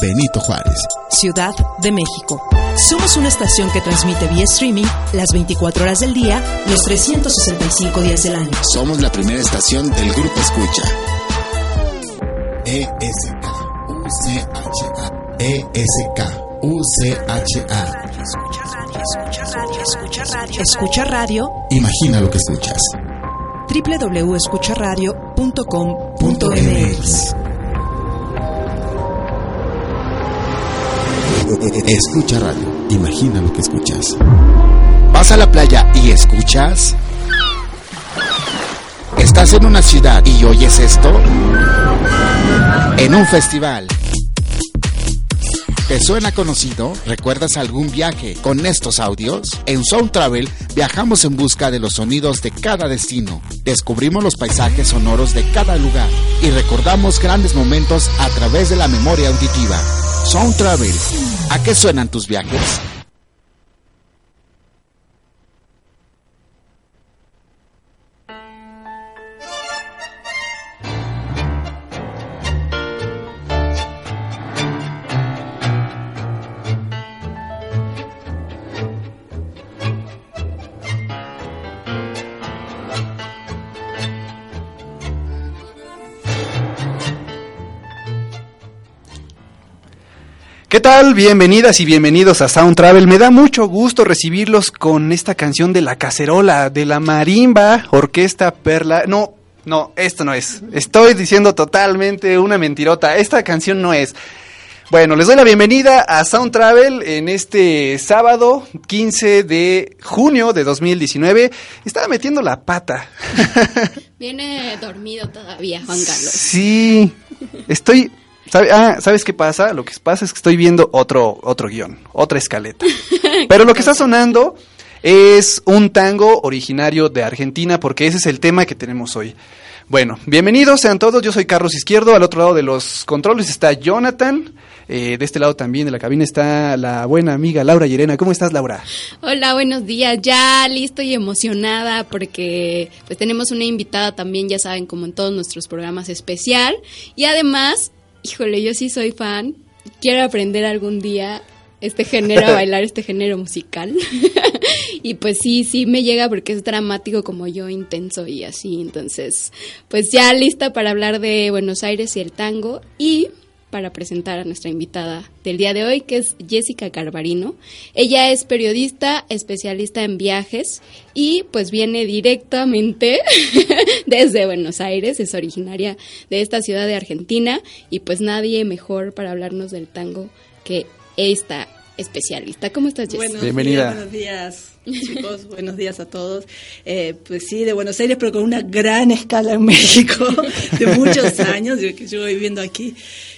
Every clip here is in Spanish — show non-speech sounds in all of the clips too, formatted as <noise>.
Benito Juárez. Ciudad de México. Somos una estación que transmite vía streaming las 24 horas del día, los 365 días del año. Somos la primera estación del Grupo Escucha. ESK UCHA ESK UCHA Escucha radio, escucha radio, escucha radio. Escucha radio. Imagina lo que escuchas. www.escucharadio.com.mx Escucha radio. Imagina lo que escuchas. ¿Vas a la playa y escuchas? ¿Estás en una ciudad y oyes esto? En un festival. ¿Te suena conocido? ¿Recuerdas algún viaje con estos audios? En Sound Travel viajamos en busca de los sonidos de cada destino. Descubrimos los paisajes sonoros de cada lugar y recordamos grandes momentos a través de la memoria auditiva. Sound Travel. ¿A qué suenan tus viajes? ¿Qué tal? Bienvenidas y bienvenidos a Sound Travel. Me da mucho gusto recibirlos con esta canción de la cacerola, de la marimba, orquesta perla. No, no, esto no es. Estoy diciendo totalmente una mentirota. Esta canción no es. Bueno, les doy la bienvenida a Sound Travel en este sábado 15 de junio de 2019. Estaba metiendo la pata. <laughs> Viene dormido todavía, Juan Carlos. Sí, estoy ¿Sabe- ah, ¿Sabes qué pasa? Lo que pasa es que estoy viendo otro, otro guion, otra escaleta. <laughs> Pero lo que está sonando es un tango originario de Argentina, porque ese es el tema que tenemos hoy. Bueno, bienvenidos sean todos, yo soy Carlos Izquierdo, al otro lado de los controles está Jonathan, eh, de este lado también de la cabina está la buena amiga Laura Llerena. ¿Cómo estás, Laura? Hola, buenos días. Ya listo y emocionada porque pues tenemos una invitada también, ya saben, como en todos nuestros programas especial. Y además, híjole, yo sí soy fan. Quiero aprender algún día este género, a <laughs> bailar este género musical. <laughs> y pues sí, sí me llega porque es dramático como yo, intenso y así. Entonces, pues ya lista para hablar de Buenos Aires y el tango y para presentar a nuestra invitada del día de hoy, que es Jessica Carbarino. Ella es periodista, especialista en viajes y pues viene directamente <laughs> desde Buenos Aires, es originaria de esta ciudad de Argentina y pues nadie mejor para hablarnos del tango que esta especialista. ¿Cómo estás, Jessica? Buenos Bienvenida. días, buenos días, chicos, <laughs> buenos días a todos. Eh, pues sí, de Buenos Aires, pero con una gran escala en México, <laughs> de muchos años, yo que llevo viviendo aquí.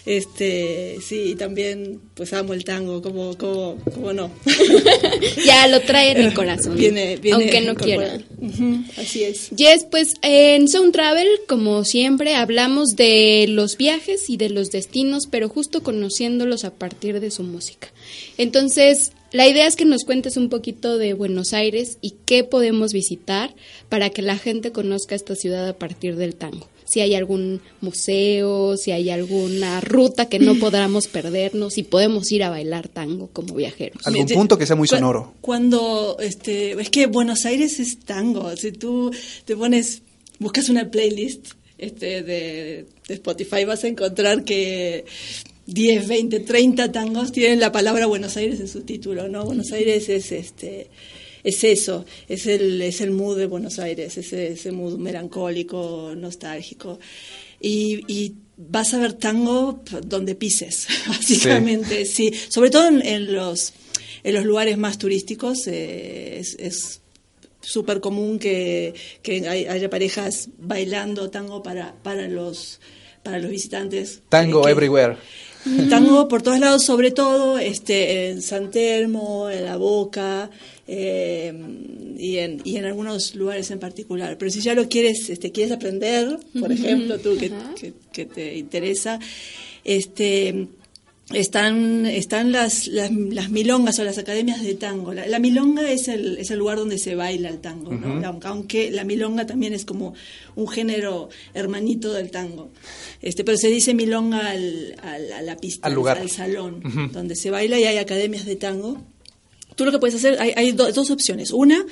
Este, sí, y también pues amo el tango, como, como, como no. <laughs> ya lo trae en el corazón, Viene, viene aunque no quiera. Ujú, así es. Yes, pues en Sound Travel, como siempre, hablamos de los viajes y de los destinos, pero justo conociéndolos a partir de su música. Entonces, la idea es que nos cuentes un poquito de Buenos Aires y qué podemos visitar para que la gente conozca esta ciudad a partir del tango. Si hay algún museo, si hay alguna ruta que no <clears throat> podamos perdernos, si podemos ir a bailar tango como viajeros. ¿Algún punto que sea muy sonoro? Cuando, este, es que Buenos Aires es tango. Si tú te pones, buscas una playlist este, de, de Spotify, vas a encontrar que 10, 20, 30 tangos tienen la palabra Buenos Aires en su título, ¿no? Buenos Aires es este es eso, es el, es el mood de Buenos Aires, ese, ese mood melancólico, nostálgico. Y, y vas a ver tango donde pises, <laughs> básicamente, sí. Sobre todo en, en los, en los lugares más turísticos eh, es, súper común que, que hay- haya parejas bailando tango para, para, los, para los visitantes. Tango Eh, que- everywhere. Tango por todos lados, sobre todo este, en San Telmo, en La Boca, eh, y, en, y en algunos lugares en particular. Pero si ya lo quieres, este, quieres aprender, por ejemplo, tú que, que, que te interesa, este están, están las, las, las, milongas o las academias de tango. La, la, milonga es el, es el lugar donde se baila el tango, ¿no? uh -huh. aunque la milonga también es como un género hermanito del tango. Este, pero se dice milonga al, al a la pista, al, lugar. al salón, uh -huh. donde se baila y hay academias de tango. Tú lo que puedes hacer, hay, hay do, dos opciones. Una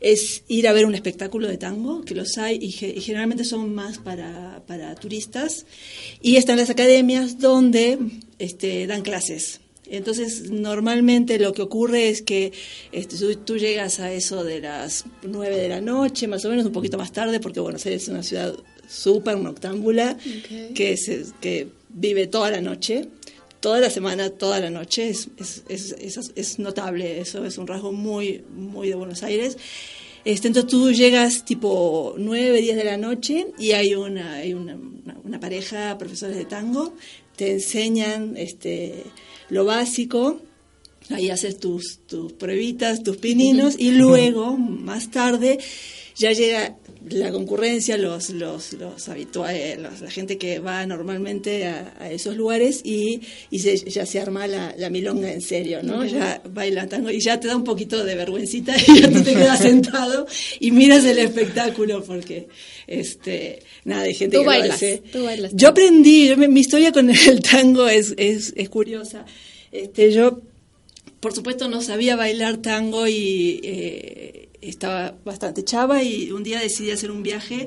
es ir a ver un espectáculo de tango, que los hay y, y generalmente son más para, para, turistas. Y están las academias donde este, dan clases. Entonces, normalmente lo que ocurre es que este, tú, tú, llegas a eso de las 9 de la noche, más o menos, un poquito más tarde, porque Buenos Aires es una ciudad súper noctámbula, okay. que, se, que vive toda la noche toda la semana, toda la noche. Es, es, es, es, notable, eso es un rasgo muy, muy de Buenos Aires. Este, entonces tú llegas tipo 9, 10 de la noche y hay una, hay una, una, una pareja, profesores de tango, te enseñan este, lo básico, ahí haces tus, tus pruebitas, tus pininos y <laughs> luego, más tarde, ya llega la concurrencia, los, los, los habituales, los, la gente que va normalmente a, a esos lugares y, y se, ya se arma la, la, milonga en serio, ¿no? Ya baila tango y ya te da un poquito de vergüencita y ya tú te quedas <laughs> sentado y miras el espectáculo porque, este, nada, hay gente tú que bailas, lo hace. Tú bailas. Yo aprendí, yo, mi historia con el tango es, es, es curiosa. Este, yo, por supuesto, no sabía bailar tango y... Eh, estaba bastante chava y un día decidí hacer un viaje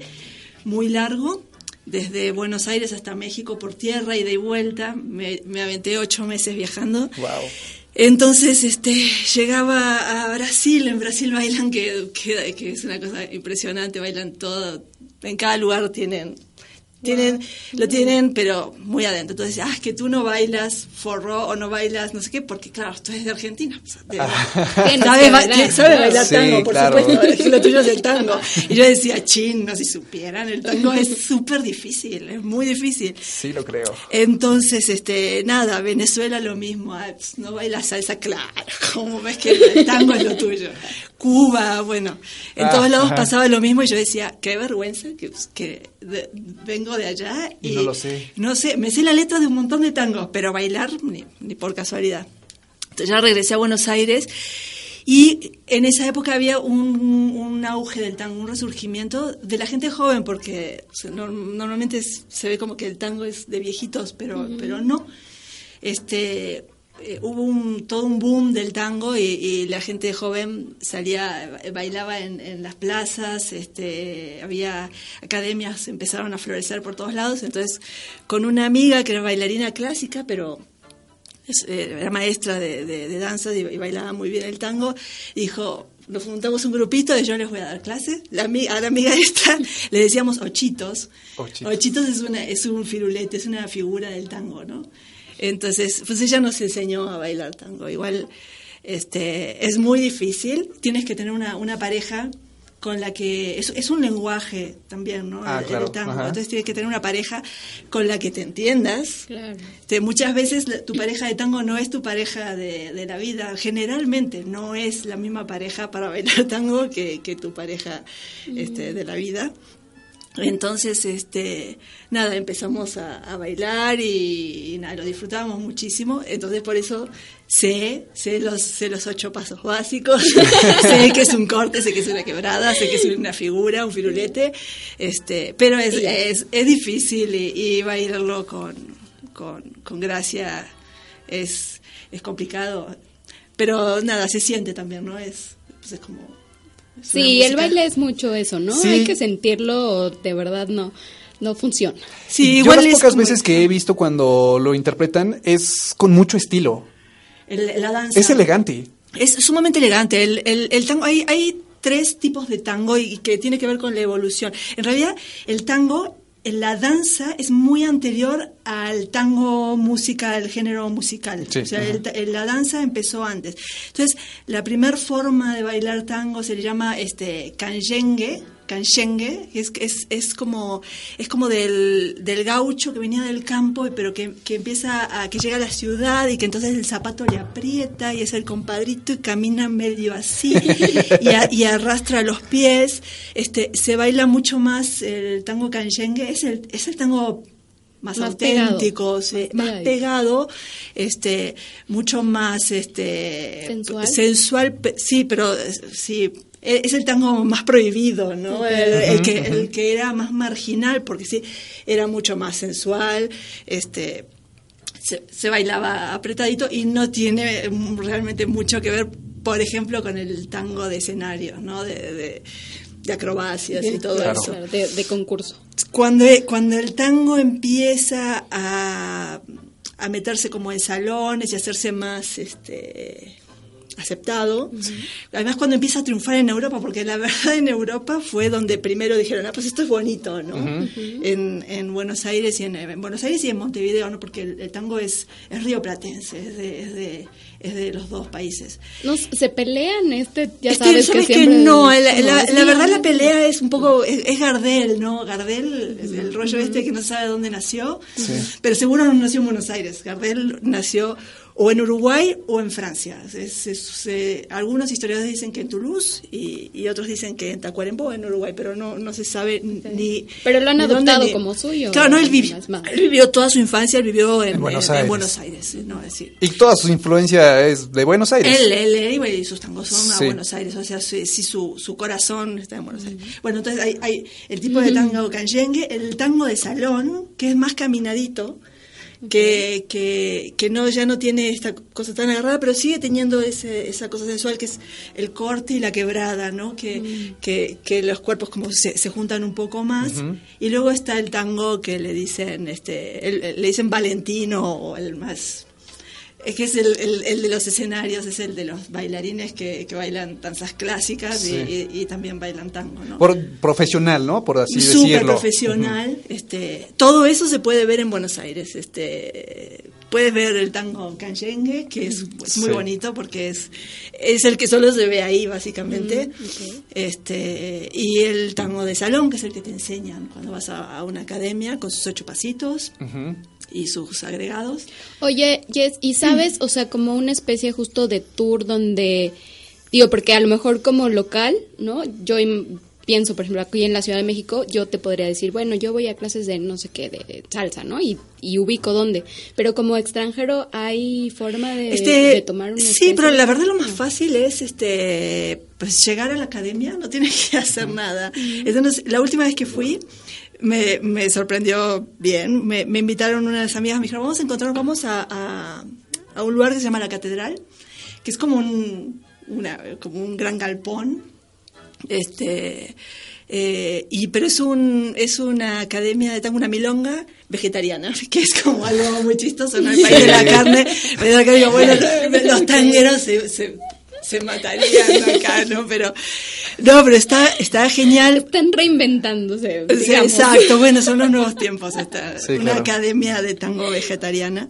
muy largo desde Buenos Aires hasta México por tierra y de vuelta. Me, me aventé ocho meses viajando. Wow. Entonces, este, llegaba a Brasil. En Brasil bailan que, que, que es una cosa impresionante. Bailan todo. En cada lugar tienen tienen, lo tienen, pero muy adentro. Entonces, ah, es que tú no bailas forró o no bailas no sé qué, porque claro, tú eres de Argentina. O sea, de, ¿Sabes, ba ¿sabes bailar sí, tango, por claro. supuesto, es que lo tuyo es el tango. Y yo decía, chin, no si supieran, el tango es súper difícil, es muy difícil. Sí, lo creo. Entonces, este, nada, Venezuela lo mismo, ah, pues, no bailas salsa, claro, <laughs> como ves que el tango es lo tuyo. Cuba, bueno, en ah, todos lados ajá. pasaba lo mismo y yo decía, qué vergüenza que, que de, vengo de allá y, y, no lo sé. No sé, me sé la letra de un montón de tangos, pero bailar ni, ni por casualidad. Entonces ya regresé a Buenos Aires y en esa época había un, un, auge del tango, un resurgimiento de la gente joven, porque o sea, no, normalmente se ve como que el tango es de viejitos, pero, uh -huh. pero no. Este, eh, hubo un, todo un boom del tango y, y, la gente joven salía, bailaba en, en, las plazas, este, había academias, empezaron a florecer por todos lados. Entonces, con una amiga que era bailarina clásica, pero eh, era maestra de, de, de danza y, y, bailaba muy bien el tango, dijo, nos juntamos un grupito y yo les voy a dar clases. La, a la amiga esta le decíamos ochitos. Ochitos, ochitos es, una, es un firulete, es una figura del tango, ¿no? Entonces, pues ella nos enseñó a bailar tango. Igual este, es muy difícil, tienes que tener una, una pareja con la que es, es, un lenguaje también, ¿no? Ah, el, claro. el tango. Ajá. Entonces tienes que tener una pareja con la que te entiendas. Claro. Te, muchas veces la, tu pareja de tango no es tu pareja de, de, la vida. Generalmente no es la misma pareja para bailar <laughs> tango que, que tu pareja mm. este, de la vida. <laughs> Entonces, este, nada, empezamos a, a bailar y, y, nada, lo disfrutábamos muchísimo. Entonces, por eso sé, sé los, sé los ocho pasos básicos, <laughs> <laughs> sé que es un corte, sé que es una quebrada, sé que es una figura, un firulete, este, pero es, es, es difícil y, y, bailarlo con, con, con gracia es, es complicado. Pero nada, se siente también, ¿no? Es, pues es como Sí, el baile es mucho eso, ¿no? Sí. Hay que sentirlo, de verdad no no funciona. Sí, igual Yo las pocas como... veces que he visto cuando lo interpretan es con mucho estilo. El, la danza. Es elegante. Es sumamente elegante. El, el, el tango, hay, hay tres tipos de tango y que tiene que ver con la evolución. En realidad, el tango la danza es muy anterior al tango música, al género musical. Sí, o sea, el, el, la danza empezó antes. Entonces, la primera forma de bailar tango se le llama este canyengue, es, es, es como, es como del, del gaucho que venía del campo, pero que, que empieza a, que llega a la ciudad y que entonces el zapato le aprieta y es el compadrito y camina medio así y, a- y arrastra los pies. Este, se baila mucho más el tango canchengue, es el, es el tango más, Más pegado. auténtico, Más pegado, este, mucho más este Sensual. sensual, pe- sí, pero eh, sí es el tango más prohibido, ¿no? El, el que el que era más marginal porque sí era mucho más sensual, este se, se bailaba apretadito y no tiene realmente mucho que ver, por ejemplo, con el tango de escenario, ¿no? De, de, de acrobacias y todo Claro. eso de concurso. cuando, cuando el tango empieza a, a meterse como en salones y hacerse más este aceptado, además cuando empieza a triunfar en Europa, porque la <laughs> verdad en Europa fue donde primero dijeron, ah, pues esto es bonito, ¿no? en, en Buenos Aires y en, en Buenos Aires y en Montevideo, ¿no? Porque el, el tango es, es rioplatense, es de, es de, es de los dos países. No, se pelean, este, ya Es que, sabes que, ¿sabes que siempre... no, la, verdad la pelea es un poco, es, es Gardel, ¿no? Gardel, es el rollo este que no sabe dónde nació, pero seguro no nació en Buenos Aires, Gardel nació o en Uruguay o en Francia. Es- es- eh, algunos historiadores dicen que en Toulouse y, y otros dicen que en Tacuarembó, en Uruguay, pero no, no se sabe ni... Pero lo han dónde adoptado ni- como suyo, Claro, no, él, vivi- más, más. él vivió toda su infancia, él vivió en, En Buenos en- en Aires. Buenos Aires, ¿no? Decir, Y toda su influencia es de Buenos Aires. él, él, él y sus tangos son Sí. a Buenos Aires, o sea, sí, sí, su, su corazón está en Buenos Aires. Bueno, entonces hay, hay el tipo de tango canyengue, el tango de salón, que es más caminadito, que, que, que no ya no tiene esta cosa tan agarrada, pero sigue teniendo ese, esa cosa sensual que es el corte y la quebrada, ¿no? Que, que, que los cuerpos como se, se juntan un poco más. Y luego está el tango que le dicen, este, el- le dicen Valentino o el más es que es el, el- el de los escenarios, es el de los bailarines que, que bailan danzas clásicas y- Sí. y, y también bailan tango, ¿no? Por profesional, ¿no? Por así Súper decirlo. profesional. este, todo eso se puede ver en Buenos Aires. Este, puedes ver el tango canyengue, que es, es muy Sí. bonito porque es, es el que solo se ve ahí, básicamente. Mm, este, y el tango de salón, que es el que te enseñan cuando vas a, a una academia con sus ocho pasitos Ujú. Y sus agregados. Oye, Jess, ¿y sabes, o sea, como una especie justo de tour donde, digo, porque a lo mejor como local, ¿no? Yo pienso, por ejemplo, aquí en la Ciudad de México, yo te podría decir, bueno, yo voy a clases de no sé qué, de salsa, ¿no? Y, y ubico dónde. Pero como extranjero, ¿hay forma de, Este, de tomar una sí, pero la verdad lo más fácil es este pues llegar a la academia, no tienes <laughs> que hacer nada. Entonces, la última vez que fui me, me sorprendió bien. Me, me invitaron unas amigas, me dijeron, vamos a encontrar, vamos a, a, a un lugar que se llama La Catedral, que es como un, una, como un gran galpón. Este, eh, y pero es un es una academia de tango, una milonga vegetariana, <laughs> que es como algo muy chistoso, ¿no? El país de la <laughs> carne. Pero acá digo, bueno, <laughs> los tangueros se, se, se matarían acá, ¿no? Pero, no, pero está, está genial. Están reinventándose, Sí, exacto, bueno, son los nuevos <laughs> tiempos. Esta, Sí, una claro. academia de tango vegetariana.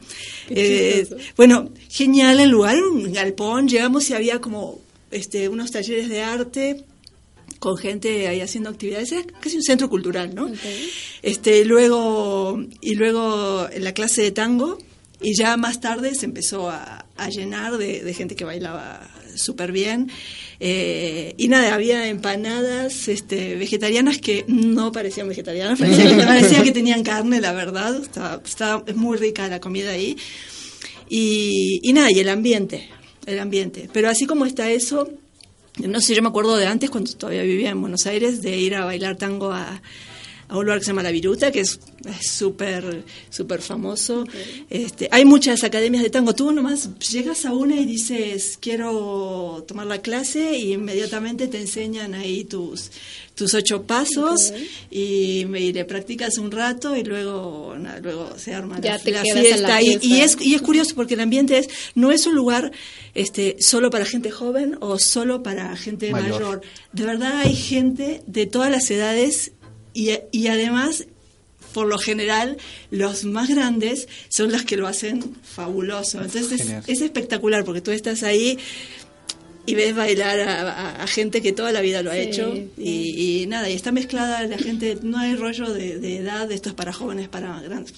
Eh, bueno, genial el lugar, un galpón. Llegamos y había como este, unos talleres de arte con gente ahí haciendo actividades, era casi un centro cultural, ¿no? Este, luego, y luego en la clase de tango, y ya más tarde se empezó a, a llenar de, de gente que bailaba súper bien. Eh, y nada, había empanadas este, vegetarianas que no parecían vegetarianas, parecía <laughs> que, parecía que tenían carne, la verdad. Estaba, estaba- es muy rica la comida ahí. Y, y nada, y el ambiente, el ambiente. Pero así como está eso, no sé, yo me acuerdo de antes, cuando todavía vivía en Buenos Aires, de ir a bailar tango a, a un lugar que se llama La Viruta, que es súper súper famoso. Este, hay muchas academias de tango. Tú nomás llegas a una y dices, quiero tomar la clase, y inmediatamente te enseñan ahí tus, tus ocho pasos, y, y le practicas un rato, y luego, luego se arma Ya la, fiesta. y- es, y es curioso porque el ambiente es no es un lugar este solo para gente joven o solo para gente Mayor. mayor. De verdad hay gente de todas las edades y, y además, por lo general, los más grandes son los que lo hacen fabuloso. Entonces es, espectacular porque tú estás ahí y ves bailar a, a- a gente que toda la vida lo ha Sí, hecho sí. y, y nada, y está mezclada la gente, no hay rollo de, de edad, esto es para jóvenes, para grandes,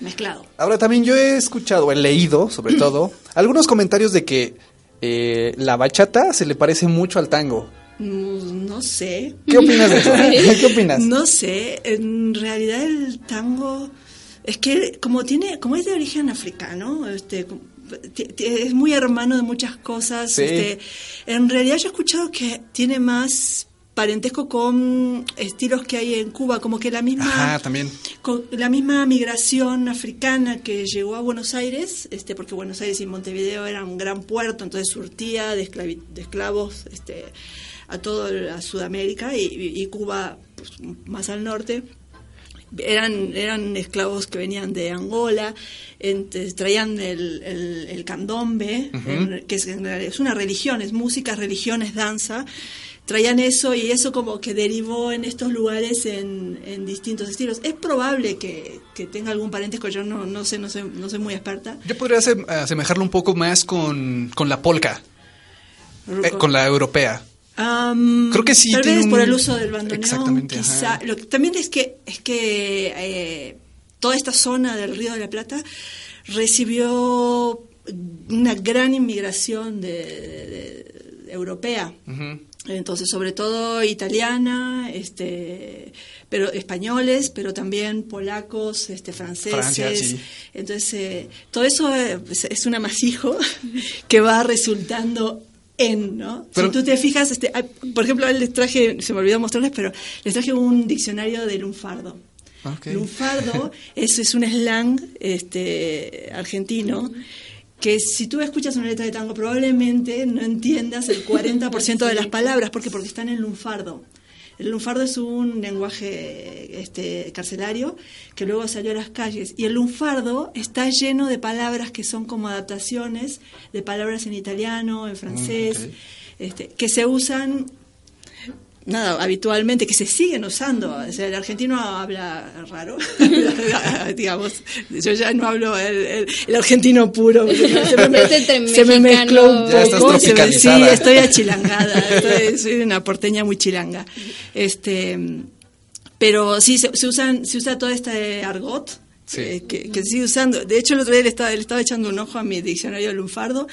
mezclado. Ahora también yo he escuchado, he leído sobre todo, algunos comentarios de que eh, la bachata se le parece mucho al tango. Mm, No sé. ¿Qué opinas de eso? <laughs> ¿Qué opinas? No sé, en realidad el tango es que como tiene, como es de origen africano, este, es muy hermano de muchas cosas. Sí. Este, en realidad yo he escuchado que tiene más parentesco con estilos que hay en Cuba, como que la misma Ajá, también. con la misma migración africana que llegó a Buenos Aires, este, porque Buenos Aires y Montevideo eran un gran puerto, entonces surtía de, esclavi- de esclavos este, a toda a Sudamérica y, Cuba pues, más al norte. Eran, eran esclavos que venían de Angola, traían el, el- el candombe, en- que es, una religión, es música, religión, es danza. Traían eso y eso como que derivó en estos lugares en, en distintos estilos. Es probable que, que tenga algún parentesco, yo no, no sé, no sé, no soy muy experta. Yo podría asem- asemejarlo un poco más con, con la polka, eh, con la europea. Creo que sí Tal vez un- por el uso del bandoneón, Exactamente, quizá. Lo que también es que es que eh, toda esta zona del Río de la Plata recibió una gran inmigración de, de- de- europea. Entonces, sobre todo italiana, este, pero españoles, pero también polacos, este, franceses. Francia, sí. Entonces, eh, todo eso eh, pues, es un amasijo <laughs> que va resultando en, ¿no? Pero- si tú te fijas, este, por ejemplo, les traje, se me olvidó mostrarles, pero les traje un diccionario de lunfardo. Ok. Lunfardo <laughs> es, es un slang este, argentino que si tú escuchas una letra de tango probablemente no entiendas el 40% de las palabras. ¿Por qué? Porque están en lunfardo. El lunfardo es un lenguaje este, carcelario que luego salió a las calles. Y el lunfardo está lleno de palabras que son como adaptaciones de palabras en italiano, en francés, ok. este, que se usan nada, habitualmente, que se siguen usando. O sea, el argentino habla raro, <laughs> digamos. Yo ya no hablo el, el- el argentino puro. porque <laughs> Se me, se mezcló un poco, se me- tropicalizada. sí, estoy achilangada. estoy- soy una porteña muy chilanga. Este, pero sí, se, se usan, se usa todo este argot. Sí. eh, que, que sigue usando. De hecho, el otro día le estaba, le estaba echando un ojo a mi diccionario lunfardo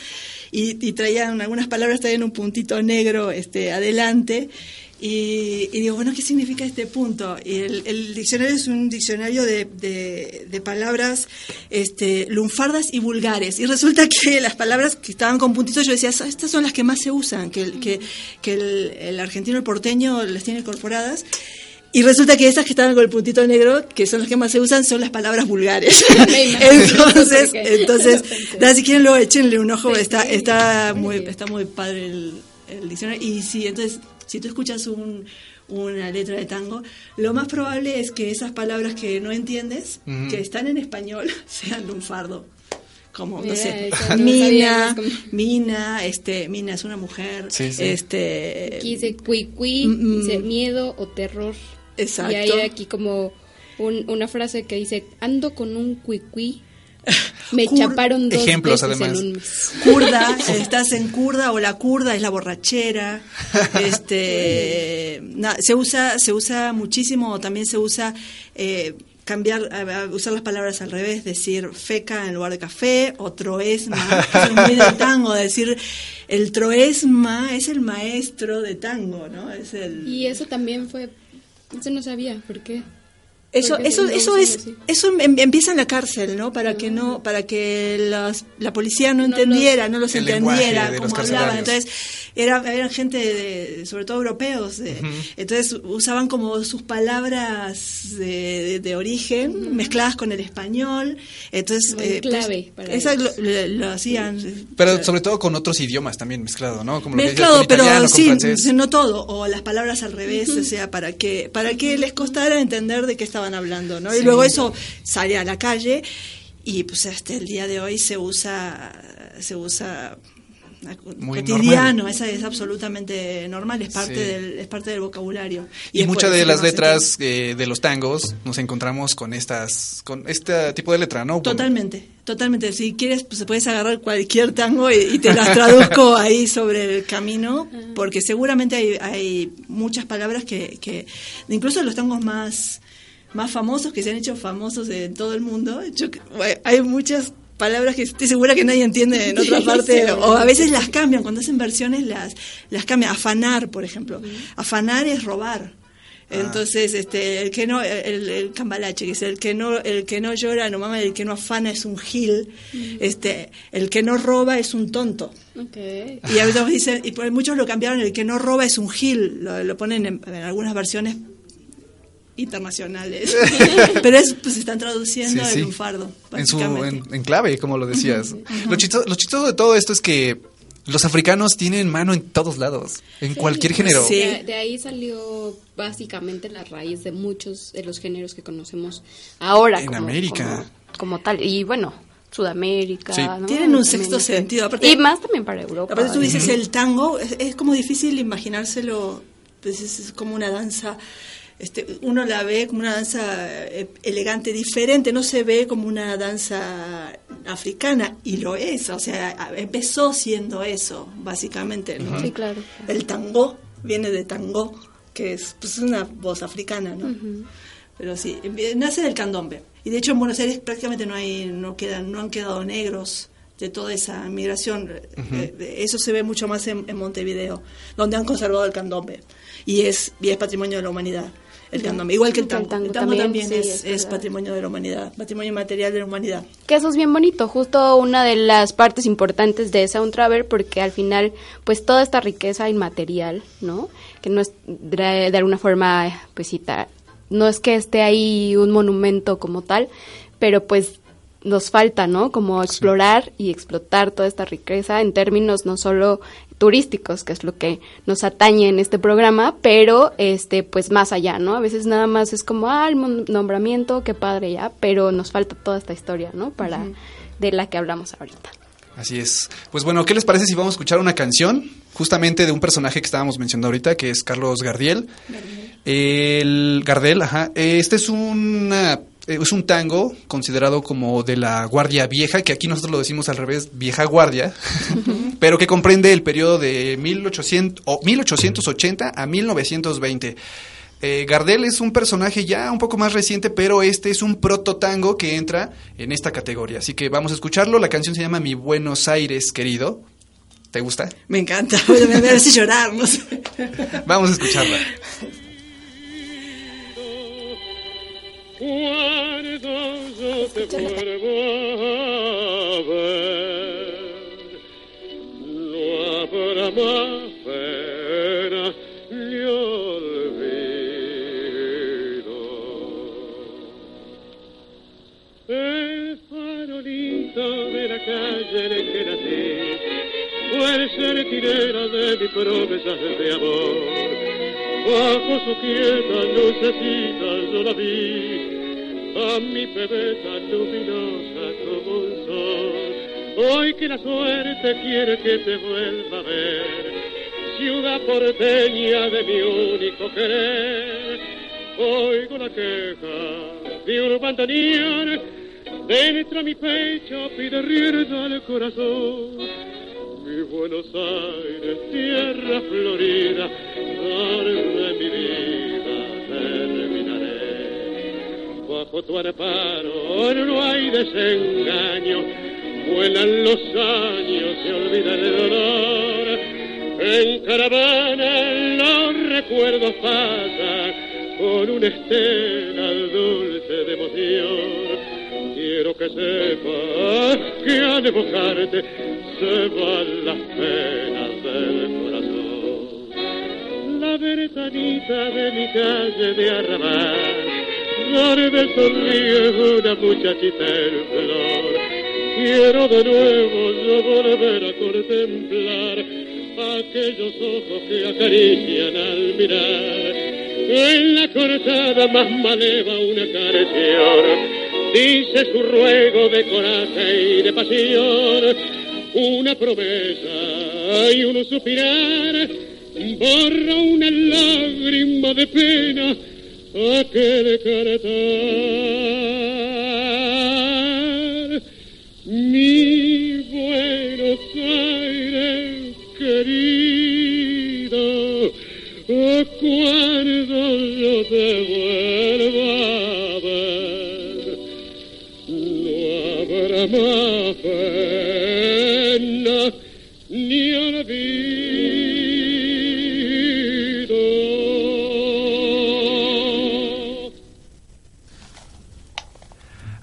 y, y traían algunas palabras, traían un puntito negro este, adelante. Y, y digo, bueno, ¿qué significa este punto? Y el, el diccionario es un diccionario de, de- de palabras este, lunfardas y vulgares. Y resulta que <laughs> las palabras que estaban con puntitos, yo decía, "So- estas son las que más se usan, que, el- que, que el, el argentino, el porteño las tiene incorporadas. Y resulta que estas que estaban con el puntito negro, que son las que más se usan, son las palabras vulgares. <laughs> Entonces, entonces, <laughs> nada, si quieren luego échenle un ojo, está, está muy, está muy padre el, el diccionario. Y sí, entonces, si tú escuchas un, una letra de tango, lo más probable es que esas palabras que no entiendes, que están en español, <laughs> sean lunfardo. Como, no sé, <laughs> Mina, Mina, este, Mina es una mujer, Sí, sí. este, Aquí dice cuicui, Mm, mm. dice miedo o terror. Exacto. Y hay aquí como un- una frase que dice, ando con un cuicui. <laughs> Me Cur- chaparon dos Ejemplos, veces además. en un mes. Kurda, <laughs> estás en kurda o la kurda es la borrachera. <laughs> Este, na- se usa, se usa muchísimo. También se usa eh, cambiar, usar las palabras al revés, decir feca en lugar de café o troesma. Eso es muy del tango, decir el troesma es el maestro de tango, ¿no? Es el. Y eso también fue, eso no sabía, ¿por qué? Eso, eso, lo eso es, eso em- empieza en la cárcel, ¿no? Para que no, para que las- la policía no No los- entendiera, no los entendiera cómo hablaban. Entonces, era, eran gente, de- sobre todo europeos, de- entonces usaban como sus palabras de, de- de origen mezcladas con el español. Entonces, eh, pues, clave para esa lo, lo- lo hacían. Pero sobre todo con otros idiomas también mezclado, ¿no? Como lo que Mezclado, decías, con pero italiano, con sí, francés. no todo, o las palabras al revés, o sea, para que para que les costara entender de qué estaban hablando, ¿no? Y luego eso sale a la calle y pues hasta el día de hoy se usa se usa Muy cotidiano, esa es absolutamente normal, es parte Sí. del es parte del vocabulario. Y, muchas de las letras eh, de los tangos nos encontramos con estas, con este tipo de letra, ¿no? Totalmente, totalmente. Si quieres, pues puedes agarrar cualquier tango y, y te las traduzco <laughs> ahí sobre el camino, porque seguramente hay, hay muchas palabras que, que, incluso los tangos más, más famosos, que se han hecho famosos en todo el mundo, yo, bueno, hay muchas palabras que estoy segura que nadie entiende en otra <laughs> parte, o a veces las cambian, cuando hacen versiones las, las cambian. Afanar, por ejemplo. Afanar es robar. Entonces, este, el que no, el, el cambalache, que es el que no, el que no llora, no mama, el que no afana es un gil, este, el que no roba es un tonto. Y a veces dicen, y por muchos lo cambiaron, el que no roba es un gil, lo, lo ponen en, en algunas versiones internacionales. <laughs> Pero es, pues están traduciendo Sí, en sí. un fardo, en, su, en, en clave, como lo decías. lo, chistoso, lo chistoso de todo esto es que los africanos tienen mano en todos lados, en cualquier género. Sí. De, de ahí salió básicamente la raíz de muchos de los géneros que conocemos ahora. En como, América. Como, como tal. Y bueno, Sudamérica. Sí. ¿no? Tienen un sexto sentido, aparte- y más también para Europa. Aparte tú dices el tango, es, es como difícil imaginárselo, pues es, es como una danza, este, uno la ve como una danza eh, elegante, diferente, no se ve como una danza africana, y lo es, o sea, empezó siendo eso, básicamente, ¿no? Sí, claro. El tango viene de tango, que es pues, una voz africana, ¿no? Pero sí, empie- nace del candombe. Y de hecho en Buenos Aires prácticamente no hay, no quedan, no han quedado negros de toda esa migración. Eh, Eso se ve mucho más en, en Montevideo, donde han conservado el candombe. Y es, y es patrimonio de la humanidad. El candombe, igual que el tango. El tango también, también, sí, es, patrimonio de la humanidad, patrimonio material de la humanidad. Que eso es bien bonito, justo una de las partes importantes de Sound Travel, porque al final, pues toda esta riqueza inmaterial, ¿no? Que no es de, de alguna forma, pues sí, ta- no es que esté ahí un monumento como tal, pero pues nos falta, ¿no? Como explorar y explotar toda esta riqueza en términos no solo turísticos, que es lo que nos atañe en este programa, pero este pues más allá, ¿no? A veces nada más es como, ah, el nombramiento, qué padre ya, pero nos falta toda esta historia, ¿no? Para de la que hablamos ahorita. Así es. Pues bueno, ¿qué les parece si vamos a escuchar una canción justamente de un personaje que estábamos mencionando ahorita, que es Carlos Gardiel? El Gardel, ajá. Este es una es un tango considerado como de la Guardia Vieja, que aquí nosotros lo decimos al revés, Vieja Guardia, <laughs> pero que comprende el periodo de 1800, o 1880 a 1920. Eh, Gardel es un personaje ya un poco más reciente, pero este es un prototango que entra en esta categoría. Así que vamos a escucharlo. La canción se llama Mi Buenos Aires, querido. ¿Te gusta? Me encanta, me, <laughs> me hace llorar, no sé. Vamos a escucharla. Cuando yo te vuelvo a ver, no habrá más pena ni olvido. El farolito de la calle en que nací fue el centinela de mis promesas de amor. Bajo su quieta lucecita yo la vi, a mi bebé luminosa como un sol. Hoy que la suerte quiere que te vuelva a ver, ciudad porteña de mi único querer. Oigo la queja de un bandoneón, dentro de mi pecho pide rienda al corazón. Mi Buenos Aires, tierra florida, donde mi vida Bajo tu amparo no hay desengaño, vuelan los años, se olvida el dolor. En caravana los recuerdos pasan con una estela dulce de emoción. Quiero que sepas que al evocarte se van las penas del corazón. La ventanita de mi calle de arrabal, donde sonríe una muchachita en flor. Quiero de nuevo yo volver a contemplar aquellos ojos que acarician al mirar. En la cortada más maleva una canción dice su ruego de coraje y de pasión, una promesa hay un suspirar, borra una lágrima de pena aquel cantar. Mi Buenos Aires querido, cuando yo te vuelva a ver, no habrá más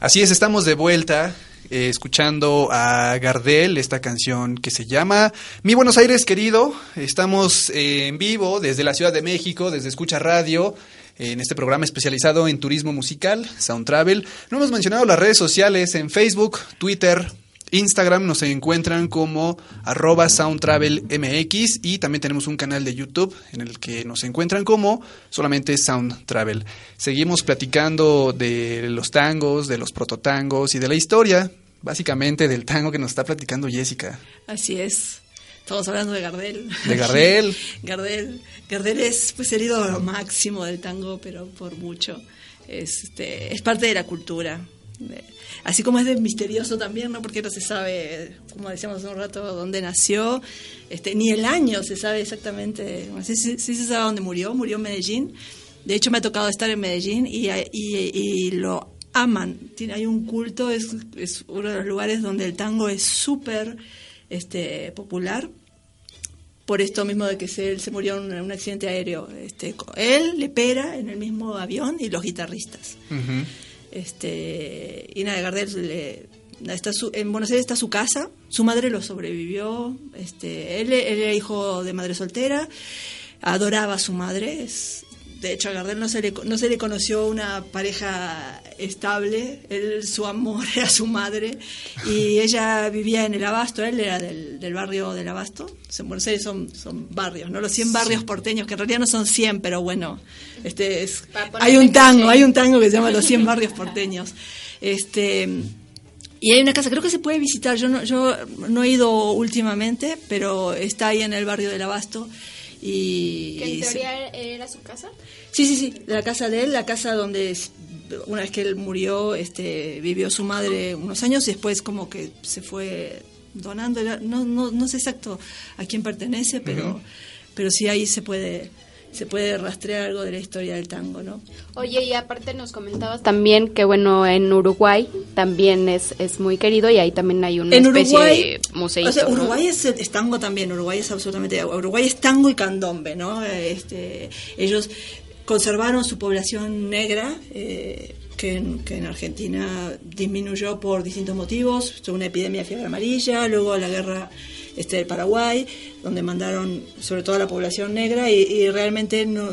Así es, estamos de vuelta eh, escuchando a Gardel, esta canción que se llama Mi Buenos Aires querido. Estamos eh, en vivo desde la Ciudad de México, desde Escucha Radio, en este programa especializado en turismo musical, Sound Travel. No hemos mencionado las redes sociales en Facebook, Twitter, Instagram nos encuentran como arroba soundtravelmx y también tenemos un canal de YouTube en el que nos encuentran como solamente Sound Travel. Seguimos platicando de los tangos, de los prototangos y de la historia, básicamente del tango que nos está platicando Jessica. Así es. Estamos hablando de Gardel. De Gardel. <laughs> Gardel. Gardel es pues el ídolo máximo del tango, pero por mucho. Es, este, es parte de la cultura. De- así como es misterioso también, ¿no? Porque no se sabe, como decíamos hace un rato, dónde nació, este, ni el año se sabe exactamente. Sí, se sabe dónde murió, murió en Medellín. De hecho, me ha tocado estar en Medellín y, lo aman. Tiene, hay un culto, es, uno de los lugares donde el tango es súper este, popular por esto mismo de que se, él se murió en un accidente aéreo. Este, él, Lepera, en el mismo avión y los guitarristas. Este, y nada, Gardel le- está en Buenos Aires está su casa, su madre lo sobrevivió, este, él, él era hijo de madre soltera, adoraba a su madre, es- de hecho a Gardel no se le, no se le conoció una pareja estable, él, su amor <laughs> era su madre y ella vivía en el Abasto, él era del, del barrio del Abasto, en Buenos Aires son, son barrios, ¿no? Los 100 barrios porteños, que en realidad no son 100, pero bueno, este es, hay un tango, hay un tango que se llama Los 100 barrios porteños. Este y hay una casa, creo que se puede visitar. Yo no, yo no he ido últimamente, pero está ahí en el barrio del Abasto. Y, Que en se- teoría era su casa. Sí, sí, sí, la casa de él, la casa donde una vez que él murió, este, vivió su madre unos años y después como que se fue donando, no, no, no sé exacto a quién pertenece, pero, pero sí ahí se puede, se puede rastrear algo de la historia del tango, ¿no? Oye, y aparte nos comentabas también que, bueno, en Uruguay también es, es muy querido y ahí también hay una en especie Uruguay, de museo. o sea, Uruguay es, es tango también, Uruguay es absolutamente, Uruguay es tango y candombe, ¿no? Este, ellos conservaron su población negra, eh, que, en, que en Argentina disminuyó por distintos motivos, una epidemia de fiebre amarilla, luego la guerra este, del Paraguay, donde mandaron sobre todo a la población negra y, y realmente no,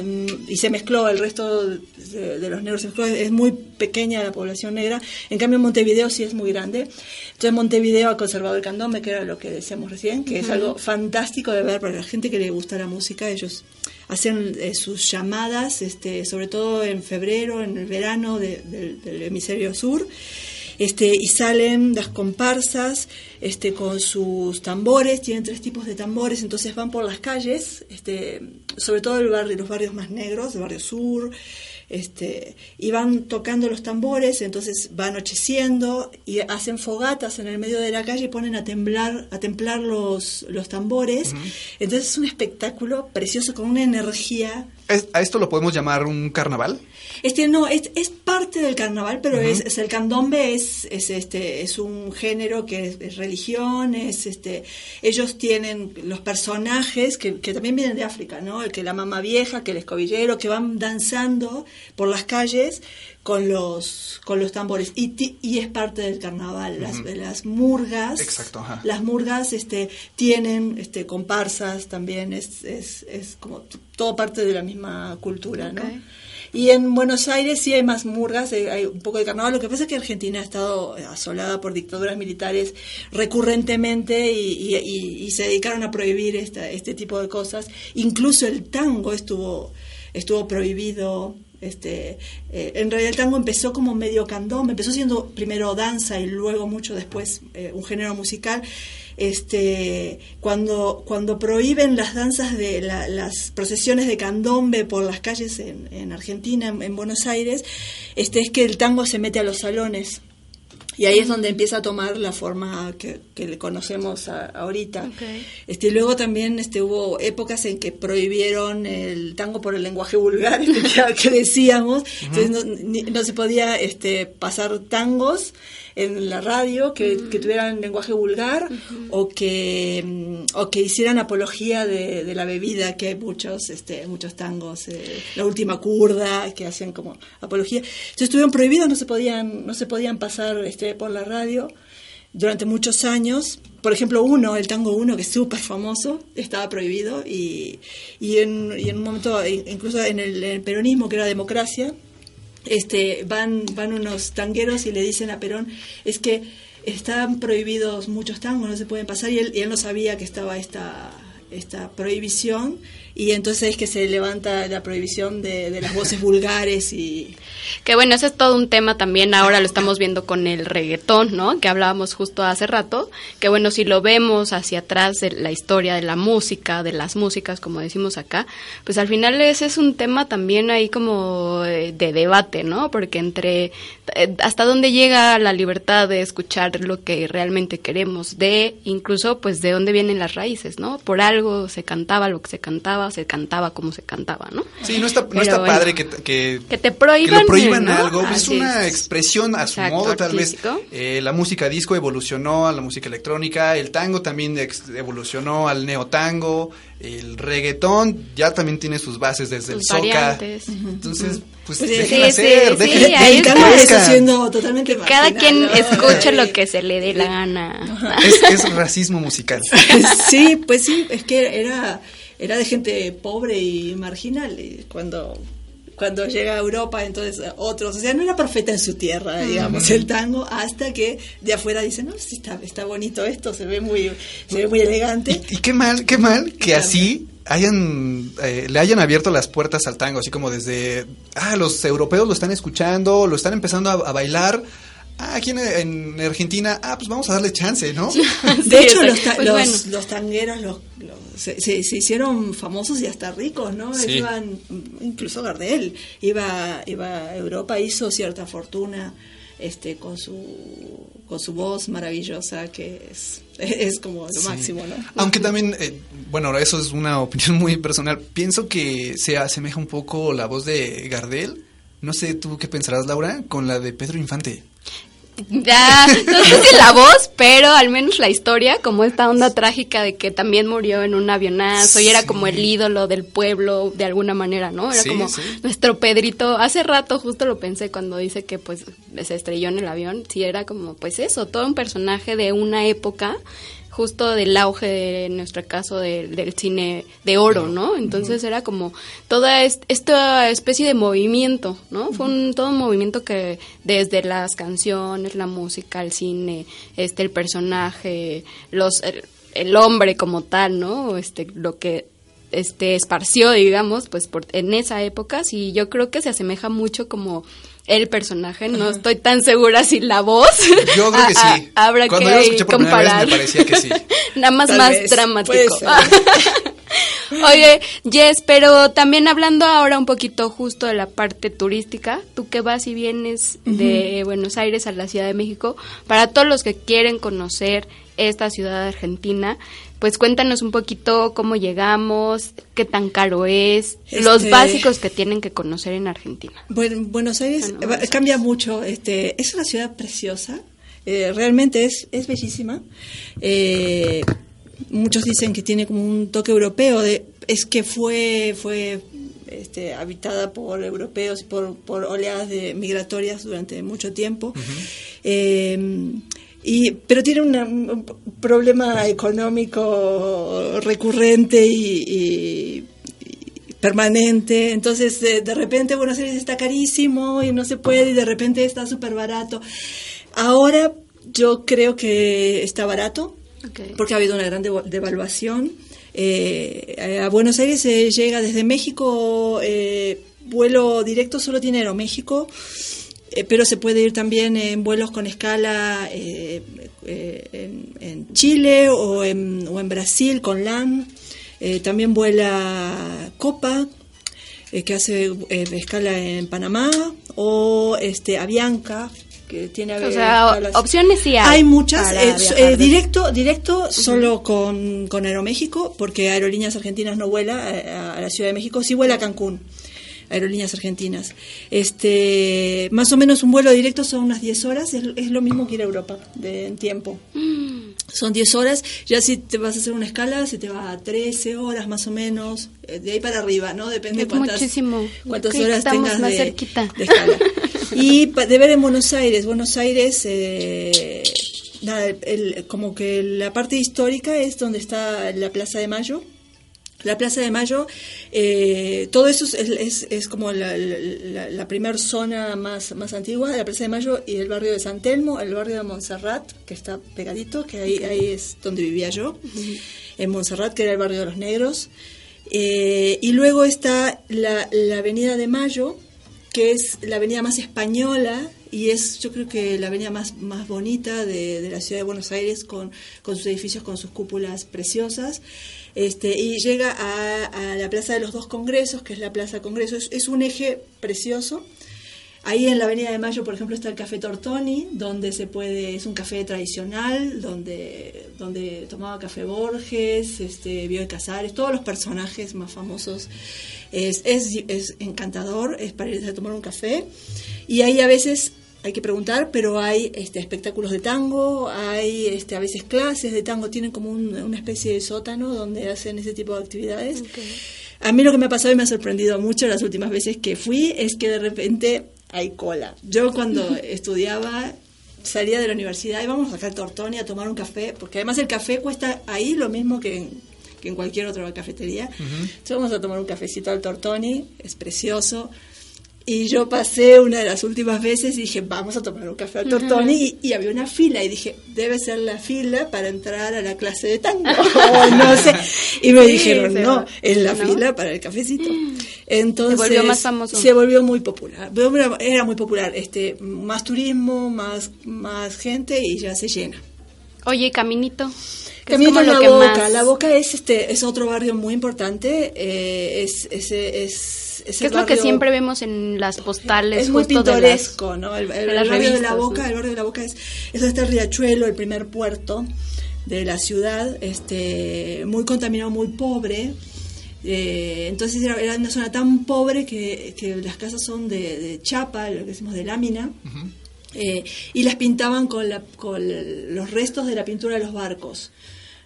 y se mezcló el resto de, de los negros se mezcló, es muy pequeña la población negra. En cambio Montevideo sí es muy grande. Entonces Montevideo ha conservado el candombe que era lo que decíamos recién que es algo fantástico de ver para la gente que le gusta la música. Ellos hacen eh, sus llamadas este sobre todo en febrero en el verano de- del- del hemisferio sur este, y salen las comparsas este, con sus tambores, tienen tres tipos de tambores, entonces van por las calles, este, sobre todo el barrio, los barrios más negros, el barrio sur, este, y van tocando los tambores, entonces va anocheciendo y hacen fogatas en el medio de la calle y ponen a temblar, a templar los, los tambores. Entonces es un espectáculo precioso con una energía ¿Es- ¿A esto lo podemos llamar un carnaval? este no, es, es parte del carnaval, pero es, es el candombe es, es este es un género que es, es religión, es este ellos tienen los personajes que, que también vienen de África, ¿no? El que la mamá vieja, que el escobillero, que van danzando por las calles con los con los tambores. Y, ti- y es parte del carnaval. Las, las murgas Exacto, ajá. las murgas este tienen este comparsas también. Es, es, es como todo parte de la misma cultura ¿no? Y en Buenos Aires sí hay más murgas eh, hay un poco de carnaval. Lo que pasa es que Argentina ha estado asolada por dictaduras militares recurrentemente y, y- y- y se dedicaron a prohibir esta, este tipo de cosas. Incluso el tango estuvo estuvo prohibido Este, eh, en realidad el tango empezó como medio candombe, empezó siendo primero danza y luego mucho después eh, un género musical. Este, cuando, cuando prohíben las danzas de la- las procesiones de candombe por las calles en, en Argentina, en, en Buenos Aires, este, es que el tango se mete a los salones. Y ahí es donde empieza a tomar la forma que, que le conocemos a- ahorita. Este, luego también este, hubo épocas en que prohibieron el tango por el lenguaje vulgar <laughs> este, que, que decíamos. Entonces no, ni- no se podía este, pasar tangos en la radio que, que tuvieran lenguaje vulgar o que mm, o que hicieran apología de, de la bebida que hay muchos este muchos tangos eh, la última curda que hacían como apología. Entonces estuvieron prohibidos no se podían no se podían pasar este por la radio durante muchos años. Por ejemplo, uno, el tango uno, que es súper famoso, estaba prohibido y, y, en, y en un momento, in- incluso en el, en el peronismo, que era democracia, este, van, van unos tangueros y le dicen a Perón, es que están prohibidos muchos tangos, no se pueden pasar, y él, y él no sabía que estaba esta, esta prohibición, y entonces es que se levanta la prohibición de, de las voces <laughs> vulgares y... Que bueno, ese es todo un tema también, ahora lo estamos viendo con el reggaetón, ¿no? Que hablábamos justo hace rato, que bueno, si lo vemos hacia atrás de la historia de la música, de las músicas, como decimos acá, pues al final ese es un tema también ahí como eh, de debate, ¿no? Porque entre eh, hasta dónde llega la libertad de escuchar lo que realmente queremos, de incluso pues de dónde vienen las raíces, ¿no? Por algo se cantaba lo que se cantaba, se cantaba como se cantaba, ¿no? Sí, no está, no Pero está bueno. padre que, que, Que te prohíban, que lo prohíban ¿no? algo. Es una es. expresión a su modo, tal vez. Eh, la música disco evolucionó a la música electrónica, el tango también evolucionó al neotango, el reggaetón ya también tiene sus bases desde Sus el soca. variantes. Entonces, pues, Pues sí, hacer, sí, sí, ahí está. siendo totalmente Cada quien escuche lo que se le dé la gana. Es, es racismo musical. <laughs> sí, pues sí, es que era, era de gente pobre y marginal. Y cuando, cuando llega a Europa, entonces otros, o sea, no era profeta en su tierra, digamos, el tango, hasta que de afuera dicen, no, sí, está, está bonito esto, se ve muy, se ve muy elegante. Y, y qué mal, qué mal que así hayan eh, le hayan abierto las puertas al tango, así como desde ah los europeos lo están escuchando, lo están empezando a, a bailar. Ah, aquí en, en Argentina, ah, pues vamos a darle chance, ¿no? <laughs> De hecho, los, ta- Pues los, bueno. los tangueros los, los- se, se- se hicieron famosos y hasta ricos, ¿no? Sí. Iban, incluso Gardel iba, iba a Europa, hizo cierta fortuna este con su con su voz maravillosa que es, es como lo Sí. máximo, ¿no? Aunque también, eh, bueno, eso es una opinión muy personal. Pienso que se asemeja un poco la voz de Gardel. No sé tú qué pensarás, Laura, con la de Pedro Infante. Ya, no sé si la voz, pero al menos la historia, como esta onda trágica de que también murió en un avionazo y era como el ídolo del pueblo de alguna manera, ¿no? Era Sí, como sí. nuestro Pedrito. Hace rato justo lo pensé cuando dice que pues se estrelló en el avión. Sí, era como pues eso, todo un personaje de una época justo del auge de en nuestro caso de- del cine de oro, ¿no? Entonces era como toda est- esta especie de movimiento, ¿no? Fue un, todo un movimiento que desde las canciones, la música, el cine, este el personaje, los el, el hombre como tal, ¿no? Este lo que este esparció, digamos, pues por, en esa época, sí, yo creo que se asemeja mucho como el personaje, no estoy tan segura si la voz. Yo creo que <laughs> sí. Habrá Cuando que yo lo escuché por primera vez, comparar. me parecía que sí. <laughs> Nada más Tal más vez, dramático. <laughs> Oye, Jess, pero también hablando ahora un poquito justo de la parte turística, tú que vas y vienes de Buenos Aires a la Ciudad de México, para todos los que quieren conocer esta ciudad argentina, pues cuéntanos un poquito cómo llegamos, qué tan caro es, los Este- básicos que tienen que conocer en Argentina. Bueno, Buenos Aires Bueno, eh, cambia mucho. Este, es una ciudad preciosa. eh, realmente es, es bellísima. Eh, muchos dicen que tiene como un toque europeo. De, es que fue fue este, habitada por europeos y por, por oleadas de migratorias durante mucho tiempo. Eh, y, pero tiene una- un problema económico recurrente y- y permanente. Entonces, de, de repente Buenos Aires está carísimo y no se puede, y de repente está súper barato. Ahora yo creo que está barato, porque ha habido una gran devaluación. Eh, a Buenos Aires se llega desde México, eh, vuelo directo solo tiene Aeroméxico, eh, pero se puede ir también en vuelos con escala eh, eh, en, en Chile o en, o en Brasil con LAN. Eh, también vuela Copa, que hace eh, escala en Panamá, o este Avianca, que tiene O sea, opciones sí hay. hay muchas. eh, eh, directo, directo solo con, con Aeroméxico, porque Aerolíneas Argentinas no vuela a, a la Ciudad de México, sí vuela a Cancún. Aerolíneas Argentinas. Este, más o menos un vuelo directo son unas 10 horas, es, es lo mismo que ir a Europa de, en tiempo. Son 10 horas, ya si te vas a hacer una escala, se te va a 13 horas más o menos, eh, de ahí para arriba, ¿no? Depende Es cuántas, muchísimo. cuántas Ok, horas tengas más de, cerquita. de escala. <laughs> Y pa- de ver en Buenos Aires, Buenos Aires, eh, nada, el- como que la parte histórica es donde está la Plaza de Mayo. La Plaza de Mayo, eh, todo eso es, es- es como la, la, la primera zona más, más antigua la Plaza de Mayo y el barrio de San Telmo, el barrio de Montserrat, que está pegadito, que ahí, ahí es donde vivía yo, en Montserrat, que era el barrio de los negros. Eh, y luego está la, la Avenida de Mayo, que es la avenida más española y es yo creo que la avenida más, más bonita de, la ciudad de Buenos Aires con, con sus edificios, con sus cúpulas preciosas. Este, y llega a, a la Plaza de los Dos Congresos, que es la Plaza Congreso. Es, es un eje precioso. Ahí en la Avenida de Mayo, por ejemplo, está el Café Tortoni, donde se puede, es un café tradicional, donde, donde tomaba café Borges, este, Bioy Casares, todos los personajes más famosos. Es, es, es encantador, es para irse a tomar un café. Y ahí a veces hay que preguntar, pero hay este, espectáculos de tango, hay este, a veces clases de tango, tienen como un- una especie de sótano donde hacen ese tipo de actividades. A mí lo que me ha pasado y me ha sorprendido mucho las últimas veces que fui es que de repente hay cola. Yo cuando <laughs> estudiaba salía de la universidad y vamos a sacar tortoni a tomar un café, porque además el café cuesta ahí lo mismo que en, que en cualquier otra cafetería. Entonces vamos a tomar un cafecito al tortoni, es precioso. Y yo pasé una de las últimas veces y dije, vamos a tomar un café al Tortoni. y, y había una fila y dije, debe ser la fila para entrar a la clase de tango. <laughs> <laughs> o no sé. Y me Sí, dijeron, no, es la ¿No? fila para el cafecito. Entonces, Se volvió más famoso. Se volvió muy popular. Era muy popular. este Más turismo, más, más gente y ya se llena. Oye, Caminito. que es Caminito como en lo la que Boca. más- La Boca es este es otro barrio muy importante. eh, es, es, es, es es lo que barrio- siempre vemos en las postales. es muy justo de las- pintoresco, ¿no? El, el de las barrio de la Boca, el barrio de la Boca es, es el riachuelo, el primer puerto de la ciudad, este, muy contaminado, muy pobre. Eh, entonces era, era una zona tan pobre que, que las casas son de, de chapa, lo que decimos de lámina, eh, y las pintaban con, la, con los restos de la pintura de los barcos.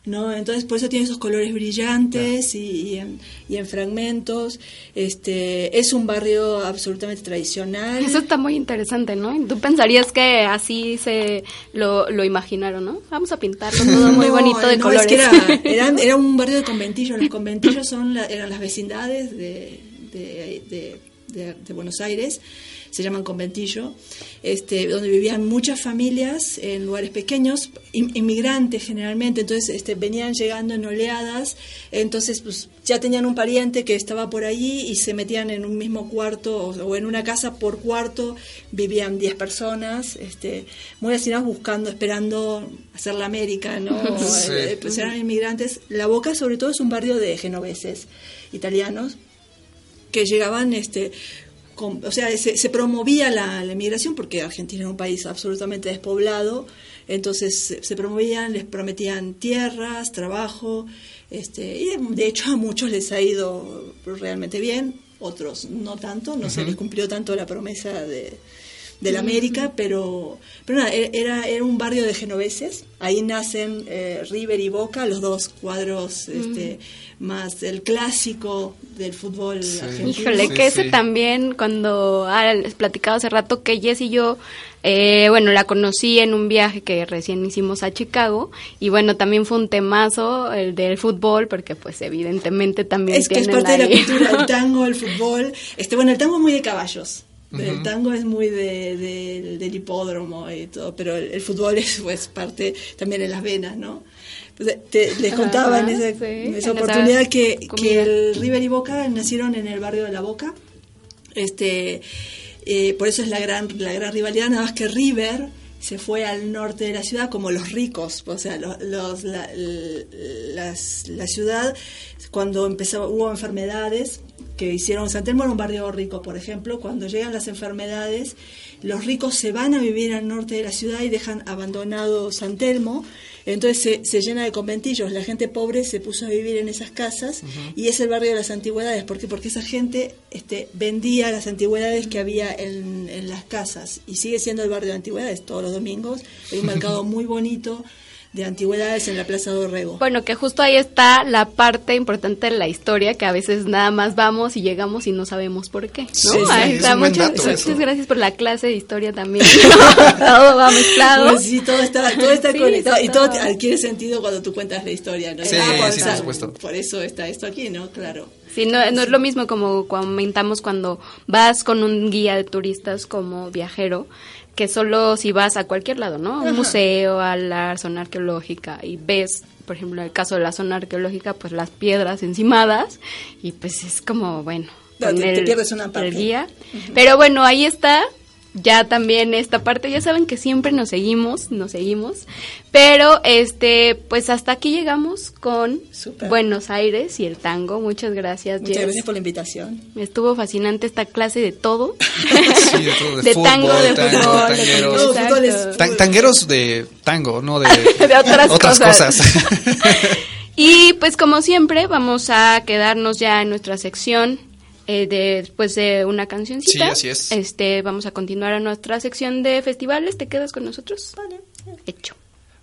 ¿no? Entonces por eso tiene esos colores brillantes y, y en, y en fragmentos. Este, es un barrio absolutamente tradicional. Eso está muy interesante, ¿no? Tú pensarías que así se lo, lo imaginaron, ¿no? Vamos a pintarlo todo muy <laughs> No, bonito de no, colores. es que era, <laughs> era un barrio de conventillos. Los conventillos son la- eran las vecindades de, de, de- de- de Buenos Aires, se llaman conventillo, este, donde vivían muchas familias en lugares pequeños, in- inmigrantes generalmente, entonces este, venían llegando en oleadas, entonces pues, ya tenían un pariente que estaba por allí y se metían en un mismo cuarto o, o en una casa por cuarto, vivían 10 personas, este, muy hacinados buscando, esperando hacer la América, ¿no? <laughs> Sí. Eh, pues eran inmigrantes. La Boca sobre todo es un barrio de genoveses italianos que llegaban este con- o sea, se, se promovía la, la inmigración porque Argentina era un país absolutamente despoblado, entonces se, se promovían, les prometían tierras, trabajo, este, y de hecho a muchos les ha ido realmente bien, otros no tanto, no se les cumplió tanto la promesa de, de la América, pero, pero nada, e- era, era un barrio de genoveses, ahí nacen eh, River y Boca, los dos cuadros este, más el clásico del fútbol argentino. Híjole, que ese sí. también, cuando ah, les platicaba hace rato que Jess y yo, eh, bueno, la conocí en un viaje que recién hicimos a Chicago, y bueno, también fue un temazo el del fútbol, porque pues evidentemente también Es que es parte de la ahí- cultura, el tango, el fútbol. Este, bueno, el tango es muy de caballos. El tango es muy de, de- del hipódromo y todo, pero el, el fútbol <laughs> es pues parte también en las venas, ¿no? Pues, te- les contaba en esa, sí, en en esa esa oportunidad que, que el River y Boca nacieron en el barrio de La Boca. Este, eh, por eso es la gran, la gran rivalidad, nada más que River se fue al norte de la ciudad como los ricos, o sea, los, la, la ciudad cuando empezó, hubo enfermedades que hicieron, San Telmo era un barrio rico, por ejemplo, cuando llegan las enfermedades, los ricos se van a vivir al norte de la ciudad y dejan abandonado San Telmo, entonces se, se llena de conventillos, la gente pobre se puso a vivir en esas casas y es el barrio de las antigüedades, ¿por qué? Porque esa gente este, vendía las antigüedades que había en, en las casas y sigue siendo el barrio de antigüedades. Todos los domingos, hay un mercado muy bonito de antigüedades en la Plaza Dorrego. Bueno, que justo ahí está la parte importante de la historia, que a veces nada más vamos y llegamos y no sabemos por qué. ¿no? Sí, Ahí está. muchas, gracias por la clase de historia también. <laughs> todo va mezclado. Pues sí, todo está, todo está Sí, conectado y todo todo. adquiere sentido cuando tú cuentas la historia, ¿no? Sí, por, sí, por supuesto. por eso está esto aquí, ¿no? Claro. Sí, no, no es lo mismo como comentamos cuando vas con un guía de turistas como viajero, que solo si vas a cualquier lado, ¿no? A un Ajá. museo, a la zona arqueológica y ves, por ejemplo, en el caso de la zona arqueológica, pues las piedras encimadas y pues es como, bueno, No, te- te el- pierdes una parte. el guía. Pero bueno, ahí está. Ya también esta parte, ya saben que siempre nos seguimos, nos seguimos, pero este, pues hasta aquí llegamos con. Buenos Aires y el tango. Muchas gracias, Muchas Jess. gracias por la invitación. Estuvo fascinante esta clase de todo. <laughs> Sí, de todo, de fútbol, tango, de tango, fútbol, de tangueros. No, Exacto. fútbol es- Tan- tangueros de tango, no de, <laughs> De otras cosas. cosas. <laughs> Y pues como siempre vamos a quedarnos ya en nuestra sección eh, de, después de una cancioncita. Sí, así es. Este, vamos a continuar a nuestra sección de festivales. ¿Te quedas con nosotros? Vale. Hecho.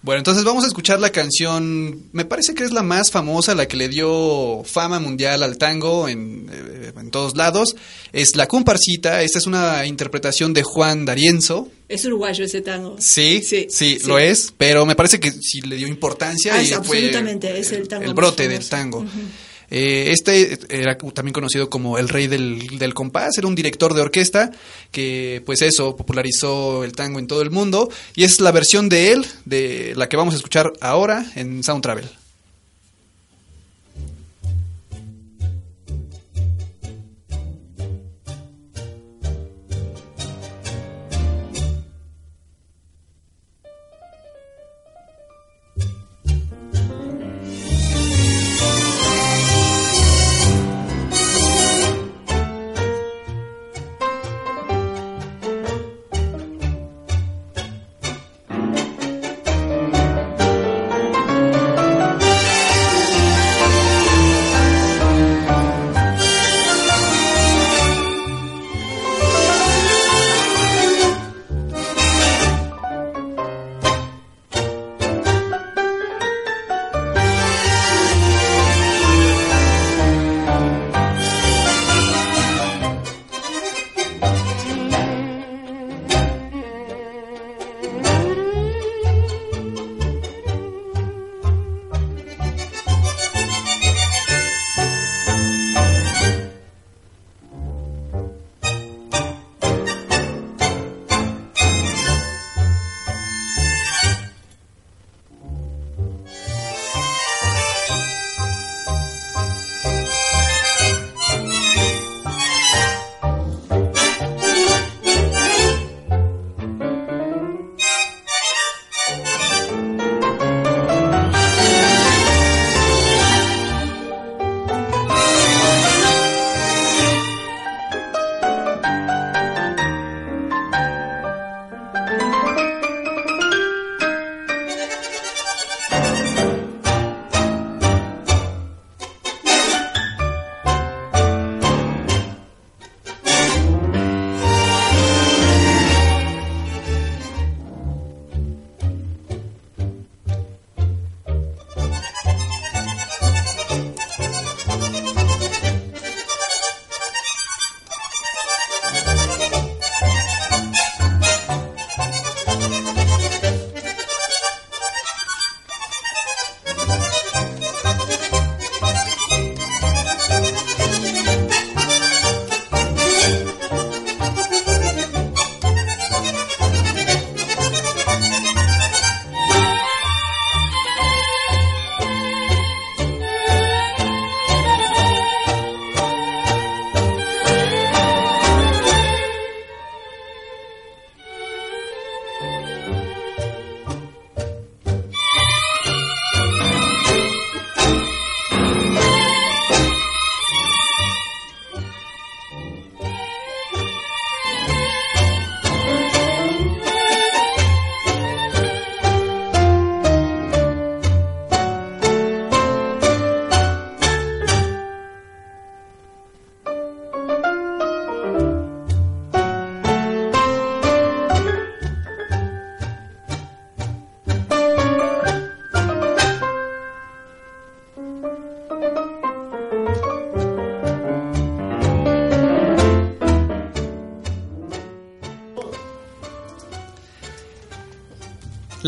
Bueno, entonces vamos a escuchar la canción, me parece que es la más famosa, la que le dio fama mundial al tango en, eh, en todos lados. Es La Comparsita, esta es una interpretación de Juan D'Arienzo. Es uruguayo ese tango. Sí, sí, Sí, sí. lo es, pero me parece que sí le dio importancia Ah, y es fue absolutamente, es el tango más brote del tango. Eh, este era también conocido como el rey del, del compás, era un director de orquesta que pues eso popularizó el tango en todo el mundo y es la versión de él, de la que vamos a escuchar ahora en Sound Travel.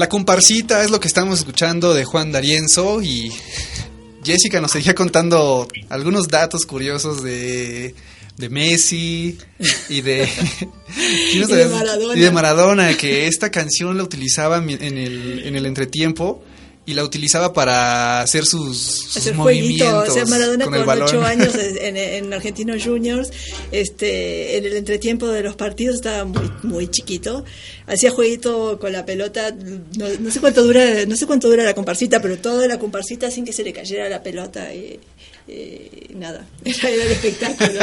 La comparsita es lo que estamos escuchando de Juan D'Arienzo y Jessica nos seguía contando algunos datos curiosos de, de Messi y de, <laughs> Y de Maradona. y de Maradona, que esta canción la utilizaba en el, en el entretiempo y la utilizaba para hacer sus, sus hacer movimientos o sea, Maradona con con, el balón. ocho años <laughs> en, en Argentinos Juniors, este, en el entretiempo de los partidos estaba muy, muy chiquito, hacía jueguito con la pelota, no, no sé cuánto dura, no sé cuánto dura la comparsita, pero toda la comparsita sin que se le cayera la pelota y, y nada, <laughs> era, era el espectáculo.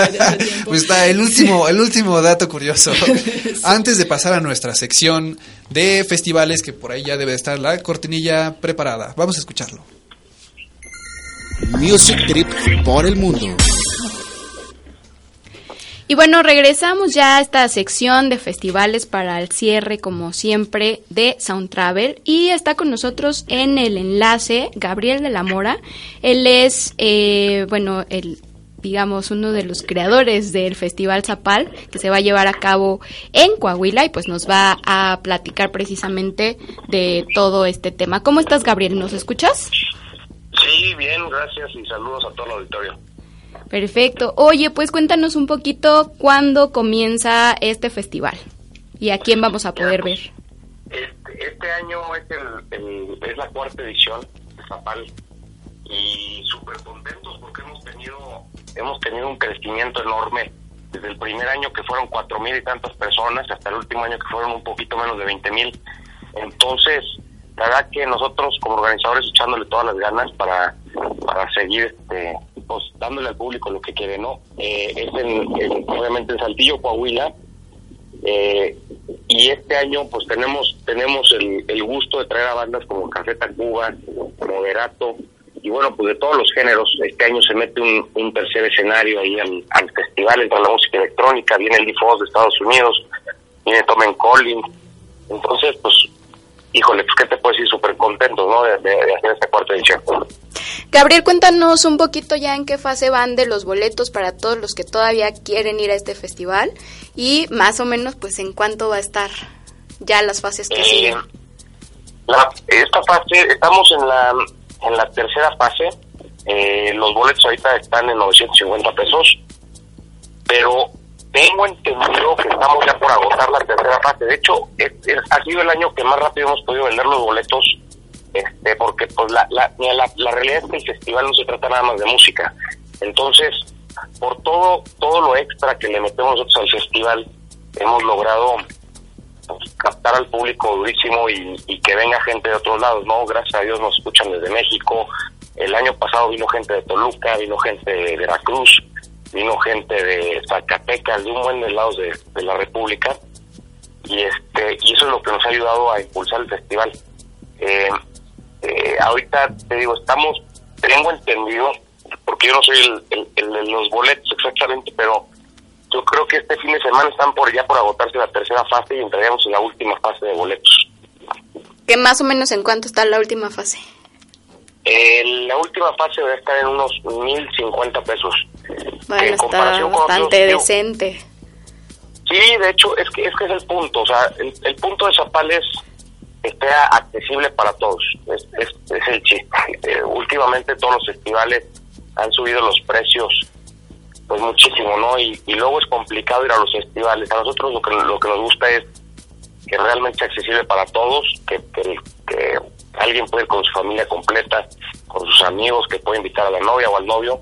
Pues está el último, el último dato curioso. <laughs> Antes de pasar a nuestra sección de festivales, que por ahí ya debe estar la cortinilla preparada. Vamos a escucharlo. Music Trip por el mundo. Y bueno, regresamos ya a esta sección de festivales para el cierre, como siempre, de Sound Travel. Y está con nosotros en el enlace Gabriel de la Mora. Él es, eh, bueno, el digamos, uno de los creadores del Festival Zapal, que se va a llevar a cabo en Coahuila y pues nos va a platicar precisamente de todo este tema. ¿Cómo estás, Gabriel? ¿Nos escuchas? Sí, bien, gracias y saludos a todo el auditorio. Perfecto. Oye, pues cuéntanos un poquito cuándo comienza este festival y a quién vamos a poder ver. Este, este año es, el, es la cuarta edición de Zapal y súper contentos porque hemos tenido hemos tenido un crecimiento enorme desde el primer año que fueron cuatro mil y tantas personas hasta el último año que fueron un poquito menos de veinte mil. Entonces, la verdad que nosotros como organizadores echándole todas las ganas para, para seguir este, pues dándole al público lo que quiere, ¿no? Eh, es en, en- obviamente en Saltillo, Coahuila, eh, y este año pues tenemos tenemos el, el gusto de traer a bandas como Café Tacuba, Moderato y bueno pues de todos los géneros. Este año se mete un, tercer escenario ahí al, al festival entre la música electrónica, viene el Difos de Estados Unidos, viene Tom Collins, entonces pues híjole pues qué te puedo decir súper contentos no de, de- de hacer esta cuarta edición. Gabriel, cuéntanos un poquito ya en qué fase van de los boletos para todos los que todavía quieren ir a este festival y más o menos pues en cuánto va a estar ya las fases que Eh, siguen. la- esta fase, estamos en la, en la tercera fase. Eh, los boletos ahorita están en 950 pesos. Pero tengo entendido que estamos ya por agotar la tercera fase. De hecho, es- ha sido el año que más rápido hemos podido vender los boletos. Este, porque pues la, la, la realidad es que el festival no se trata nada más de música. Entonces, por todo todo lo extra que le metemos nosotros al festival, hemos logrado pues, captar al público durísimo y, y que venga gente de otros lados, ¿no? Gracias a Dios nos escuchan desde México. El año pasado vino gente de Toluca, vino gente de Veracruz, vino gente de Zacatecas, de un buen de lados de, de la República. Y este y eso es lo que nos ha ayudado a impulsar el festival. Eh, eh, ahorita te digo, estamos, tengo entendido, porque yo no soy el, de los boletos exactamente, pero yo creo que este fin de semana están por ya por agotarse la tercera fase y entraríamos en la última fase de boletos. Que más o menos en cuánto está la última fase. Eh, la última fase debe estar en unos 1.050 pesos. Bueno, En está con bastante digo, decente. Sí, de hecho, es que, es que es el punto. O sea, el, el punto de Zapal es que esté accesible para todos. Es, es, es el chiste. Eh, últimamente todos los festivales han subido los precios pues muchísimo, ¿no? Y, y luego es complicado ir a los festivales. A nosotros lo que, lo que nos gusta es que realmente sea accesible para todos, que, que, que alguien puede ir con su familia completa, con sus amigos, que puede invitar a la novia o al novio.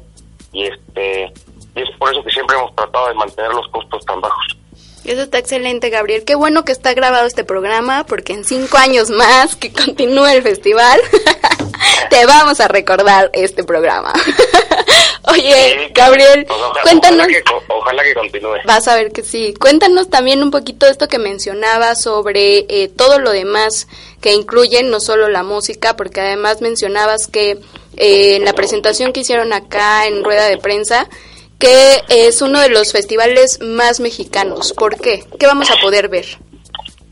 Y este y es por eso que siempre hemos tratado de mantener los costos tan bajos. Eso está excelente, Gabriel. Qué bueno que está grabado este programa, porque en cinco años más que continúe el festival, <laughs> te vamos a recordar este programa. <laughs> Oye, Sí, Gabriel, pues ojalá- cuéntanos. Ojalá que, co- ojalá que continúe. Vas a ver que sí. Cuéntanos también un poquito esto que mencionaba sobre eh, todo lo demás que incluyen, no solo la música, porque además mencionabas que eh, en la presentación que hicieron acá en rueda de prensa, que es uno de los festivales más mexicanos. ¿Por qué? ¿Qué vamos a poder ver?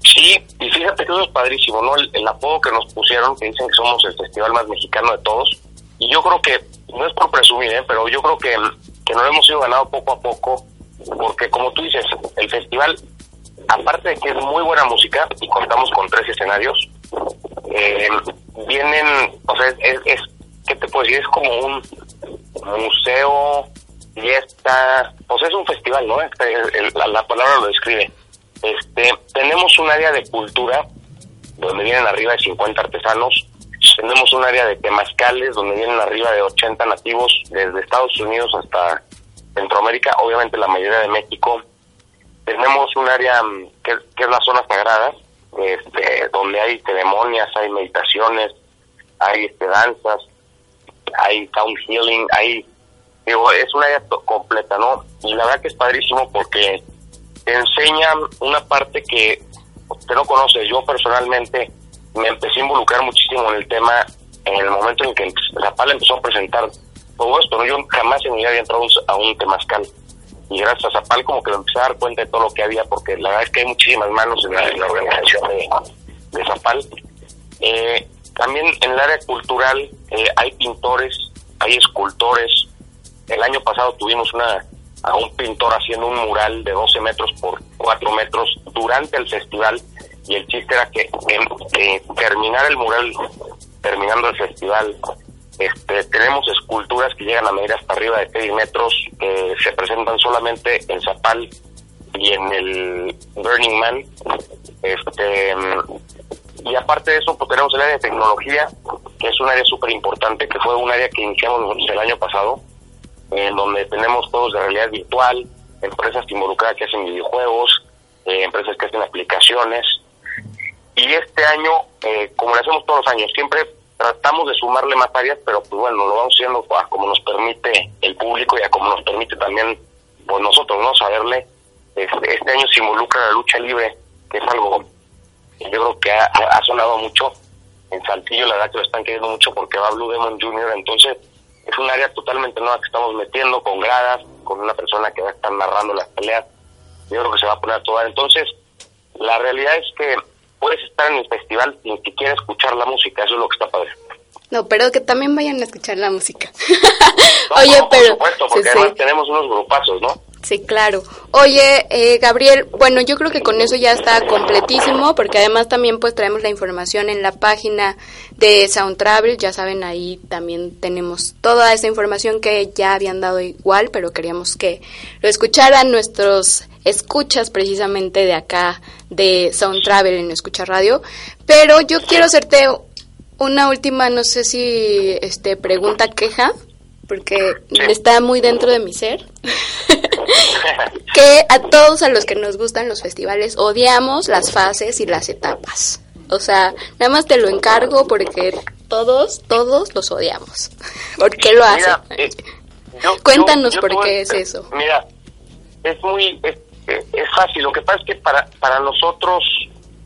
Sí, y fíjate que eso es padrísimo, ¿no? El, apodo que nos pusieron, que dicen que somos el festival más mexicano de todos. Y yo creo que, no es por presumir, ¿eh? pero yo creo que, que nos lo hemos ido ganado poco a poco, porque como tú dices, el festival, aparte de que es muy buena música, y contamos con tres escenarios, eh, vienen, o sea, es, es, ¿qué te puedo decir? Es como un museo, fiesta, pues es un festival, ¿no? Este, la, la palabra lo describe. Este, tenemos un área de cultura donde vienen arriba de 50 artesanos. Tenemos un área de temazcales donde vienen arriba de 80 nativos desde Estados Unidos hasta Centroamérica, obviamente la mayoría de México. Tenemos un área mm, que, que es la zona sagrada, este, donde hay ceremonias, hay meditaciones, hay danzas, hay sound healing, hay, digo, es un área completa, ¿no? Y la verdad que es padrísimo porque te enseña una parte que usted no conoce. Yo personalmente me empecé a involucrar muchísimo en el tema en el momento en que Zapala empezó a presentar todo esto, ¿no? Yo jamás en mi vida había entrado a un- a un temazcal. Y gracias a Zapal como que me empecé a dar cuenta de todo lo que había, porque la verdad es que hay muchísimas manos en la, organización de, Zapal. Eh, también en el área cultural eh, hay pintores, hay escultores. El año pasado tuvimos una a un pintor haciendo un mural de 12 metros por 4 metros durante el festival y el chiste era que terminar el mural terminando el festival este, tenemos esculturas que llegan a medir hasta arriba de 6 metros que se presentan solamente en Zapal y en el Burning Man este y aparte de eso, pues tenemos el área de tecnología, que es un área súper importante, que fue un área que iniciamos el año pasado, en donde tenemos todos de realidad virtual, empresas involucradas que hacen videojuegos, eh, empresas que hacen aplicaciones. Y este año, eh, como lo hacemos todos los años, siempre tratamos de sumarle más áreas, pero pues bueno, lo vamos haciendo a como nos permite el público y a como nos permite también pues nosotros, ¿no? Saberle. Este, este año se involucra la lucha libre, que es algo que yo creo que ha, sonado mucho en Saltillo, la verdad que lo están queriendo mucho porque va Blue Demon Jr., entonces es un área totalmente nueva que estamos metiendo con gradas, con una persona que va a estar narrando las peleas, yo creo que se va a poner a toda. Entonces, la realidad es que puedes estar en el festival sin siquiera escuchar la música, eso es lo que está padre. No, pero que también vayan a escuchar la música. No, <laughs> Oye, no, pero... Por supuesto, porque sí, además sí. tenemos unos grupazos, ¿no? Sí, claro. Oye, eh, Gabriel, bueno, yo creo que con eso ya está completísimo, porque además también pues traemos la información en la página de Sound Travel, ya saben, ahí también tenemos toda esa información que ya habían dado igual, pero queríamos que lo escucharan nuestros escuchas precisamente de acá de Sound Travel en Escucha Radio, pero yo quiero hacerte una última, no sé si este pregunta queja, porque Sí. está muy dentro de mi ser. <laughs> que a todos a los que nos gustan los festivales odiamos las fases y las etapas. O sea, nada más te lo encargo porque todos, todos los odiamos. <laughs> ¿Por qué lo hacen? Mira, eh, yo- Cuéntanos yo- yo por qué es eso. Mira, es muy, es, es fácil. Lo que pasa es que para, para nosotros,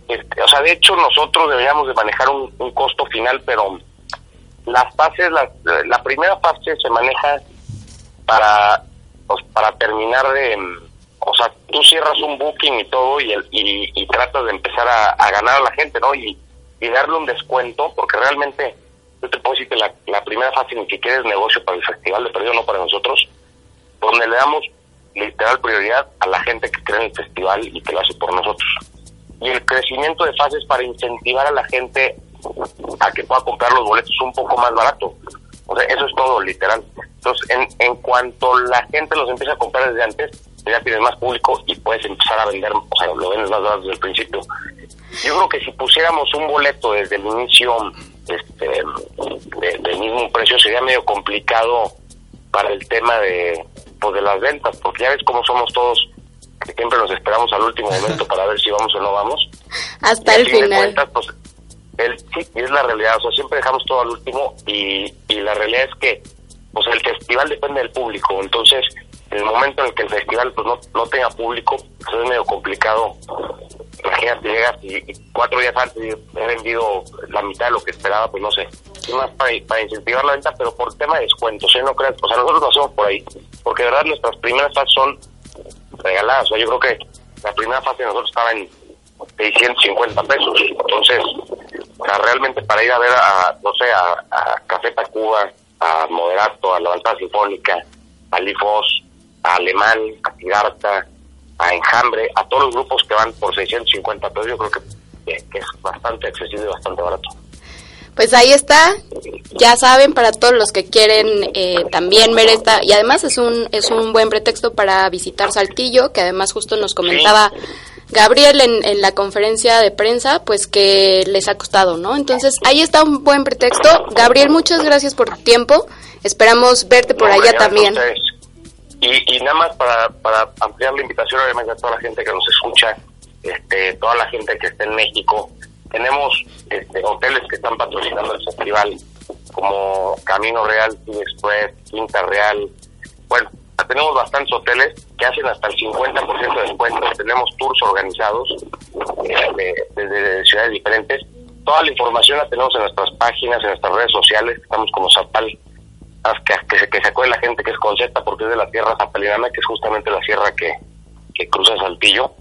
este, o sea, de hecho nosotros deberíamos de manejar un, un costo final, pero las fases, la, la primera fase se maneja para, pues, para terminar de, mm, o sea, tú cierras un booking y todo y, el, y, y tratas de empezar a, a ganar a la gente, ¿no? Y, y darle un descuento, porque realmente yo te puedo decir que la, la primera fase ni siquiera es negocio para el festival, de perdido no para nosotros, donde le damos literal prioridad a la gente que cree en el festival y que lo hace por nosotros. Y el crecimiento de fases para incentivar a la gente a que pueda comprar los boletos un poco más barato. O sea, eso es todo, literal. Entonces, en, en cuanto la gente los empieza a comprar desde antes, ya tienes más público y puedes empezar a vender, o sea, lo vendes más barato desde el principio. Yo creo que si pusiéramos un boleto desde el inicio este, de- del mismo precio, sería medio complicado para el tema de, pues, de las ventas, porque ya ves cómo somos todos, que siempre nos esperamos al último momento <laughs> para ver si vamos o no vamos. Hasta Y el final. cuentas, pues, el, sí, es la realidad, o sea, siempre dejamos todo al último y, y la realidad es que pues el festival depende del público, entonces en el momento en el que el festival pues no, no tenga público, pues es medio complicado. Imagínate, llegas y, y cuatro días antes he vendido la mitad de lo que esperaba, pues no sé. Es más para, para incentivar la venta, pero por tema de descuentos, ¿eh? No creas, o sea, nosotros lo hacemos por ahí, porque de verdad nuestras primeras fases son regaladas, o sea, yo creo que la primera fase de nosotros estaba en 650 pesos, entonces, o sea, realmente para ir a ver a, no sé, a, a Café Tacuba, a Moderato, a La Levantada Sinfónica, a Lifos, a Alemán, a Tigarta, a Enjambre, a todos los grupos que van por 650 pesos, yo creo que, que- que es bastante accesible y bastante barato. Pues ahí está, ya saben, para todos los que quieren eh, también ver esta, y además es un, es un buen pretexto para visitar Saltillo, que además justo nos comentaba Gabriel en, en la conferencia de prensa, pues que les ha costado, ¿no? Entonces ahí está un buen pretexto. Gabriel, muchas gracias por tu tiempo, esperamos verte por No, allá también. Y, y nada más para, para ampliar la invitación, obviamente, a toda la gente que nos escucha, este, toda la gente que está en México. Tenemos este, hoteles que están patrocinando el festival, como Camino Real, Team Express, Quinta Real. Bueno, tenemos bastantes hoteles que hacen hasta el 50% de descuento. Tenemos tours organizados de- desde ciudades diferentes. Toda la información la tenemos en nuestras páginas, en nuestras redes sociales. Estamos como Zapal que, que, se, que se acuerde la gente que es Conceta porque es de la tierra zapalinana, que es justamente la sierra que, que cruza Saltillo.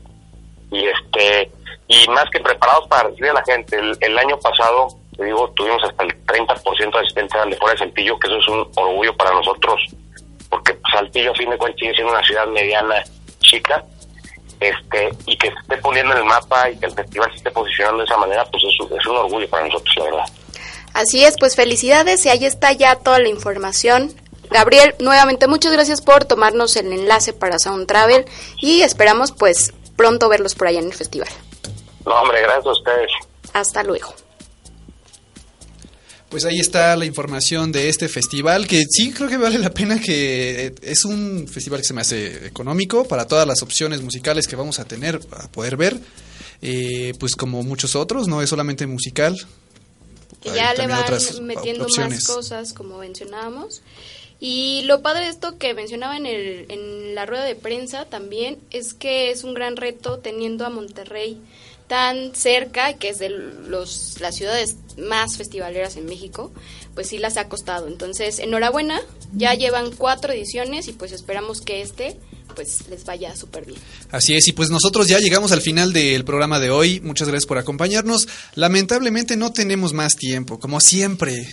Y este y más que preparados para recibir a la gente, el, el año pasado, te digo, tuvimos hasta el 30% de asistencia de fuera de Saltillo, que eso es un orgullo para nosotros, Saltillo a fin de cuentas sigue siendo una ciudad mediana, chica, este y que esté poniendo en el mapa y que el festival se esté posicionando de esa manera, pues es, un- es un orgullo para nosotros, la verdad. Así es, pues felicidades y ahí está ya toda la información. Gabriel, nuevamente muchas gracias por tomarnos el enlace para Sound Travel y esperamos pues pronto verlos por allá en el festival. No, hombre, gracias a ustedes. Hasta luego. Pues ahí está la información de este festival, que sí creo que vale la pena que es un festival que se me hace económico para todas las opciones musicales que vamos a tener a poder ver. Eh, pues como muchos otros, no es solamente musical. Que ya le van otras metiendo opciones. más cosas, como mencionábamos. Y lo padre de esto que mencionaba en, el, en la rueda de prensa también es que es un gran reto teniendo a Monterrey tan cerca, que es de los, las ciudades más festivaleras en México, pues sí las ha costado. Entonces, enhorabuena, ya llevan cuatro ediciones y pues esperamos que este pues les vaya súper bien. Así es, y pues nosotros ya llegamos al final del programa de hoy. Muchas gracias por acompañarnos. Lamentablemente no tenemos más tiempo, como siempre.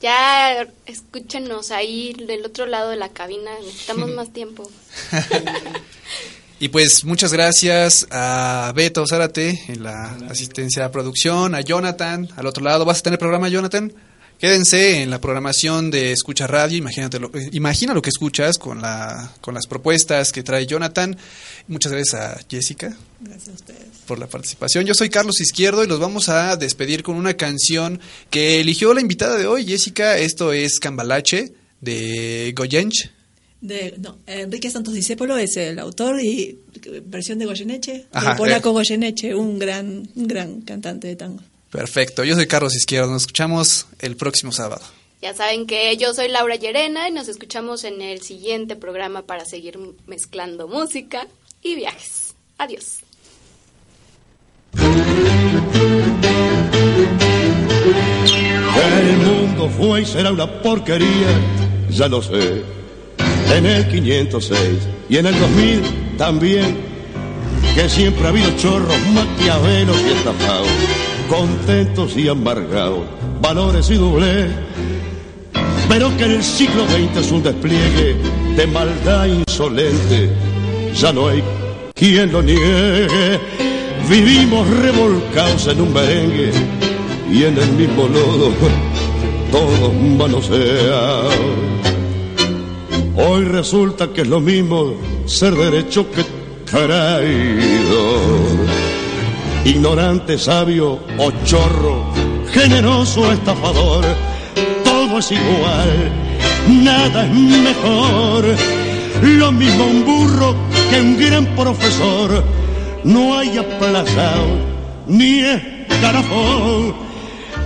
Ya escúchenos ahí del otro lado de la cabina, necesitamos <laughs> más tiempo. <laughs> Y pues muchas gracias a Beto Zárate en la asistencia a producción, a Jonathan al otro lado. ¿Vas a tener programa, Jonathan? Quédense en la programación de Escucha Radio, imagínate lo, eh, imagina lo que escuchas con, la, con las propuestas que trae Jonathan. Muchas gracias a Jessica Gracias a ustedes. por la participación. Yo soy Carlos Izquierdo y los vamos a despedir con una canción que eligió la invitada de hoy, Jessica. Esto es Cambalache de Goyench. De, no, Enrique Santos Discépolo es el autor y versión de Goyeneche, Ajá, el polaco eh. Goyeneche, un gran, un gran cantante de tango. Perfecto, yo soy Carlos Izquierdo. Nos escuchamos el próximo sábado. Ya saben que yo soy Laura Llerena y nos escuchamos en el siguiente programa para seguir mezclando música y viajes. Adiós. El mundo fue y será una porquería, ya lo sé. En el 506 y en el 2000 también, que siempre ha habido chorros, maquiavelos y estafados, contentos y amargados, valores y doblez. Pero que en el siglo XX es un despliegue de maldad insolente, ya no hay quien lo niegue. Vivimos revolcados en un merengue y en el mismo lodo todos manosean. Hoy resulta que es lo mismo ser derecho que traidor. Ignorante, sabio o chorro, generoso o estafador, todo es igual, nada es mejor. Lo mismo un burro que un gran profesor, no hay aplazado ni escarafón.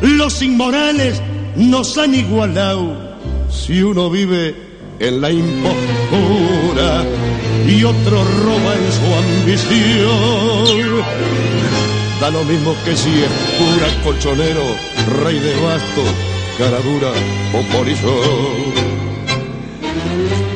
Los inmorales nos han igualado si uno vive en la impostura y otro roba en su ambición. Da lo mismo que si es pura colchonero, rey de basto, cara dura o polizón.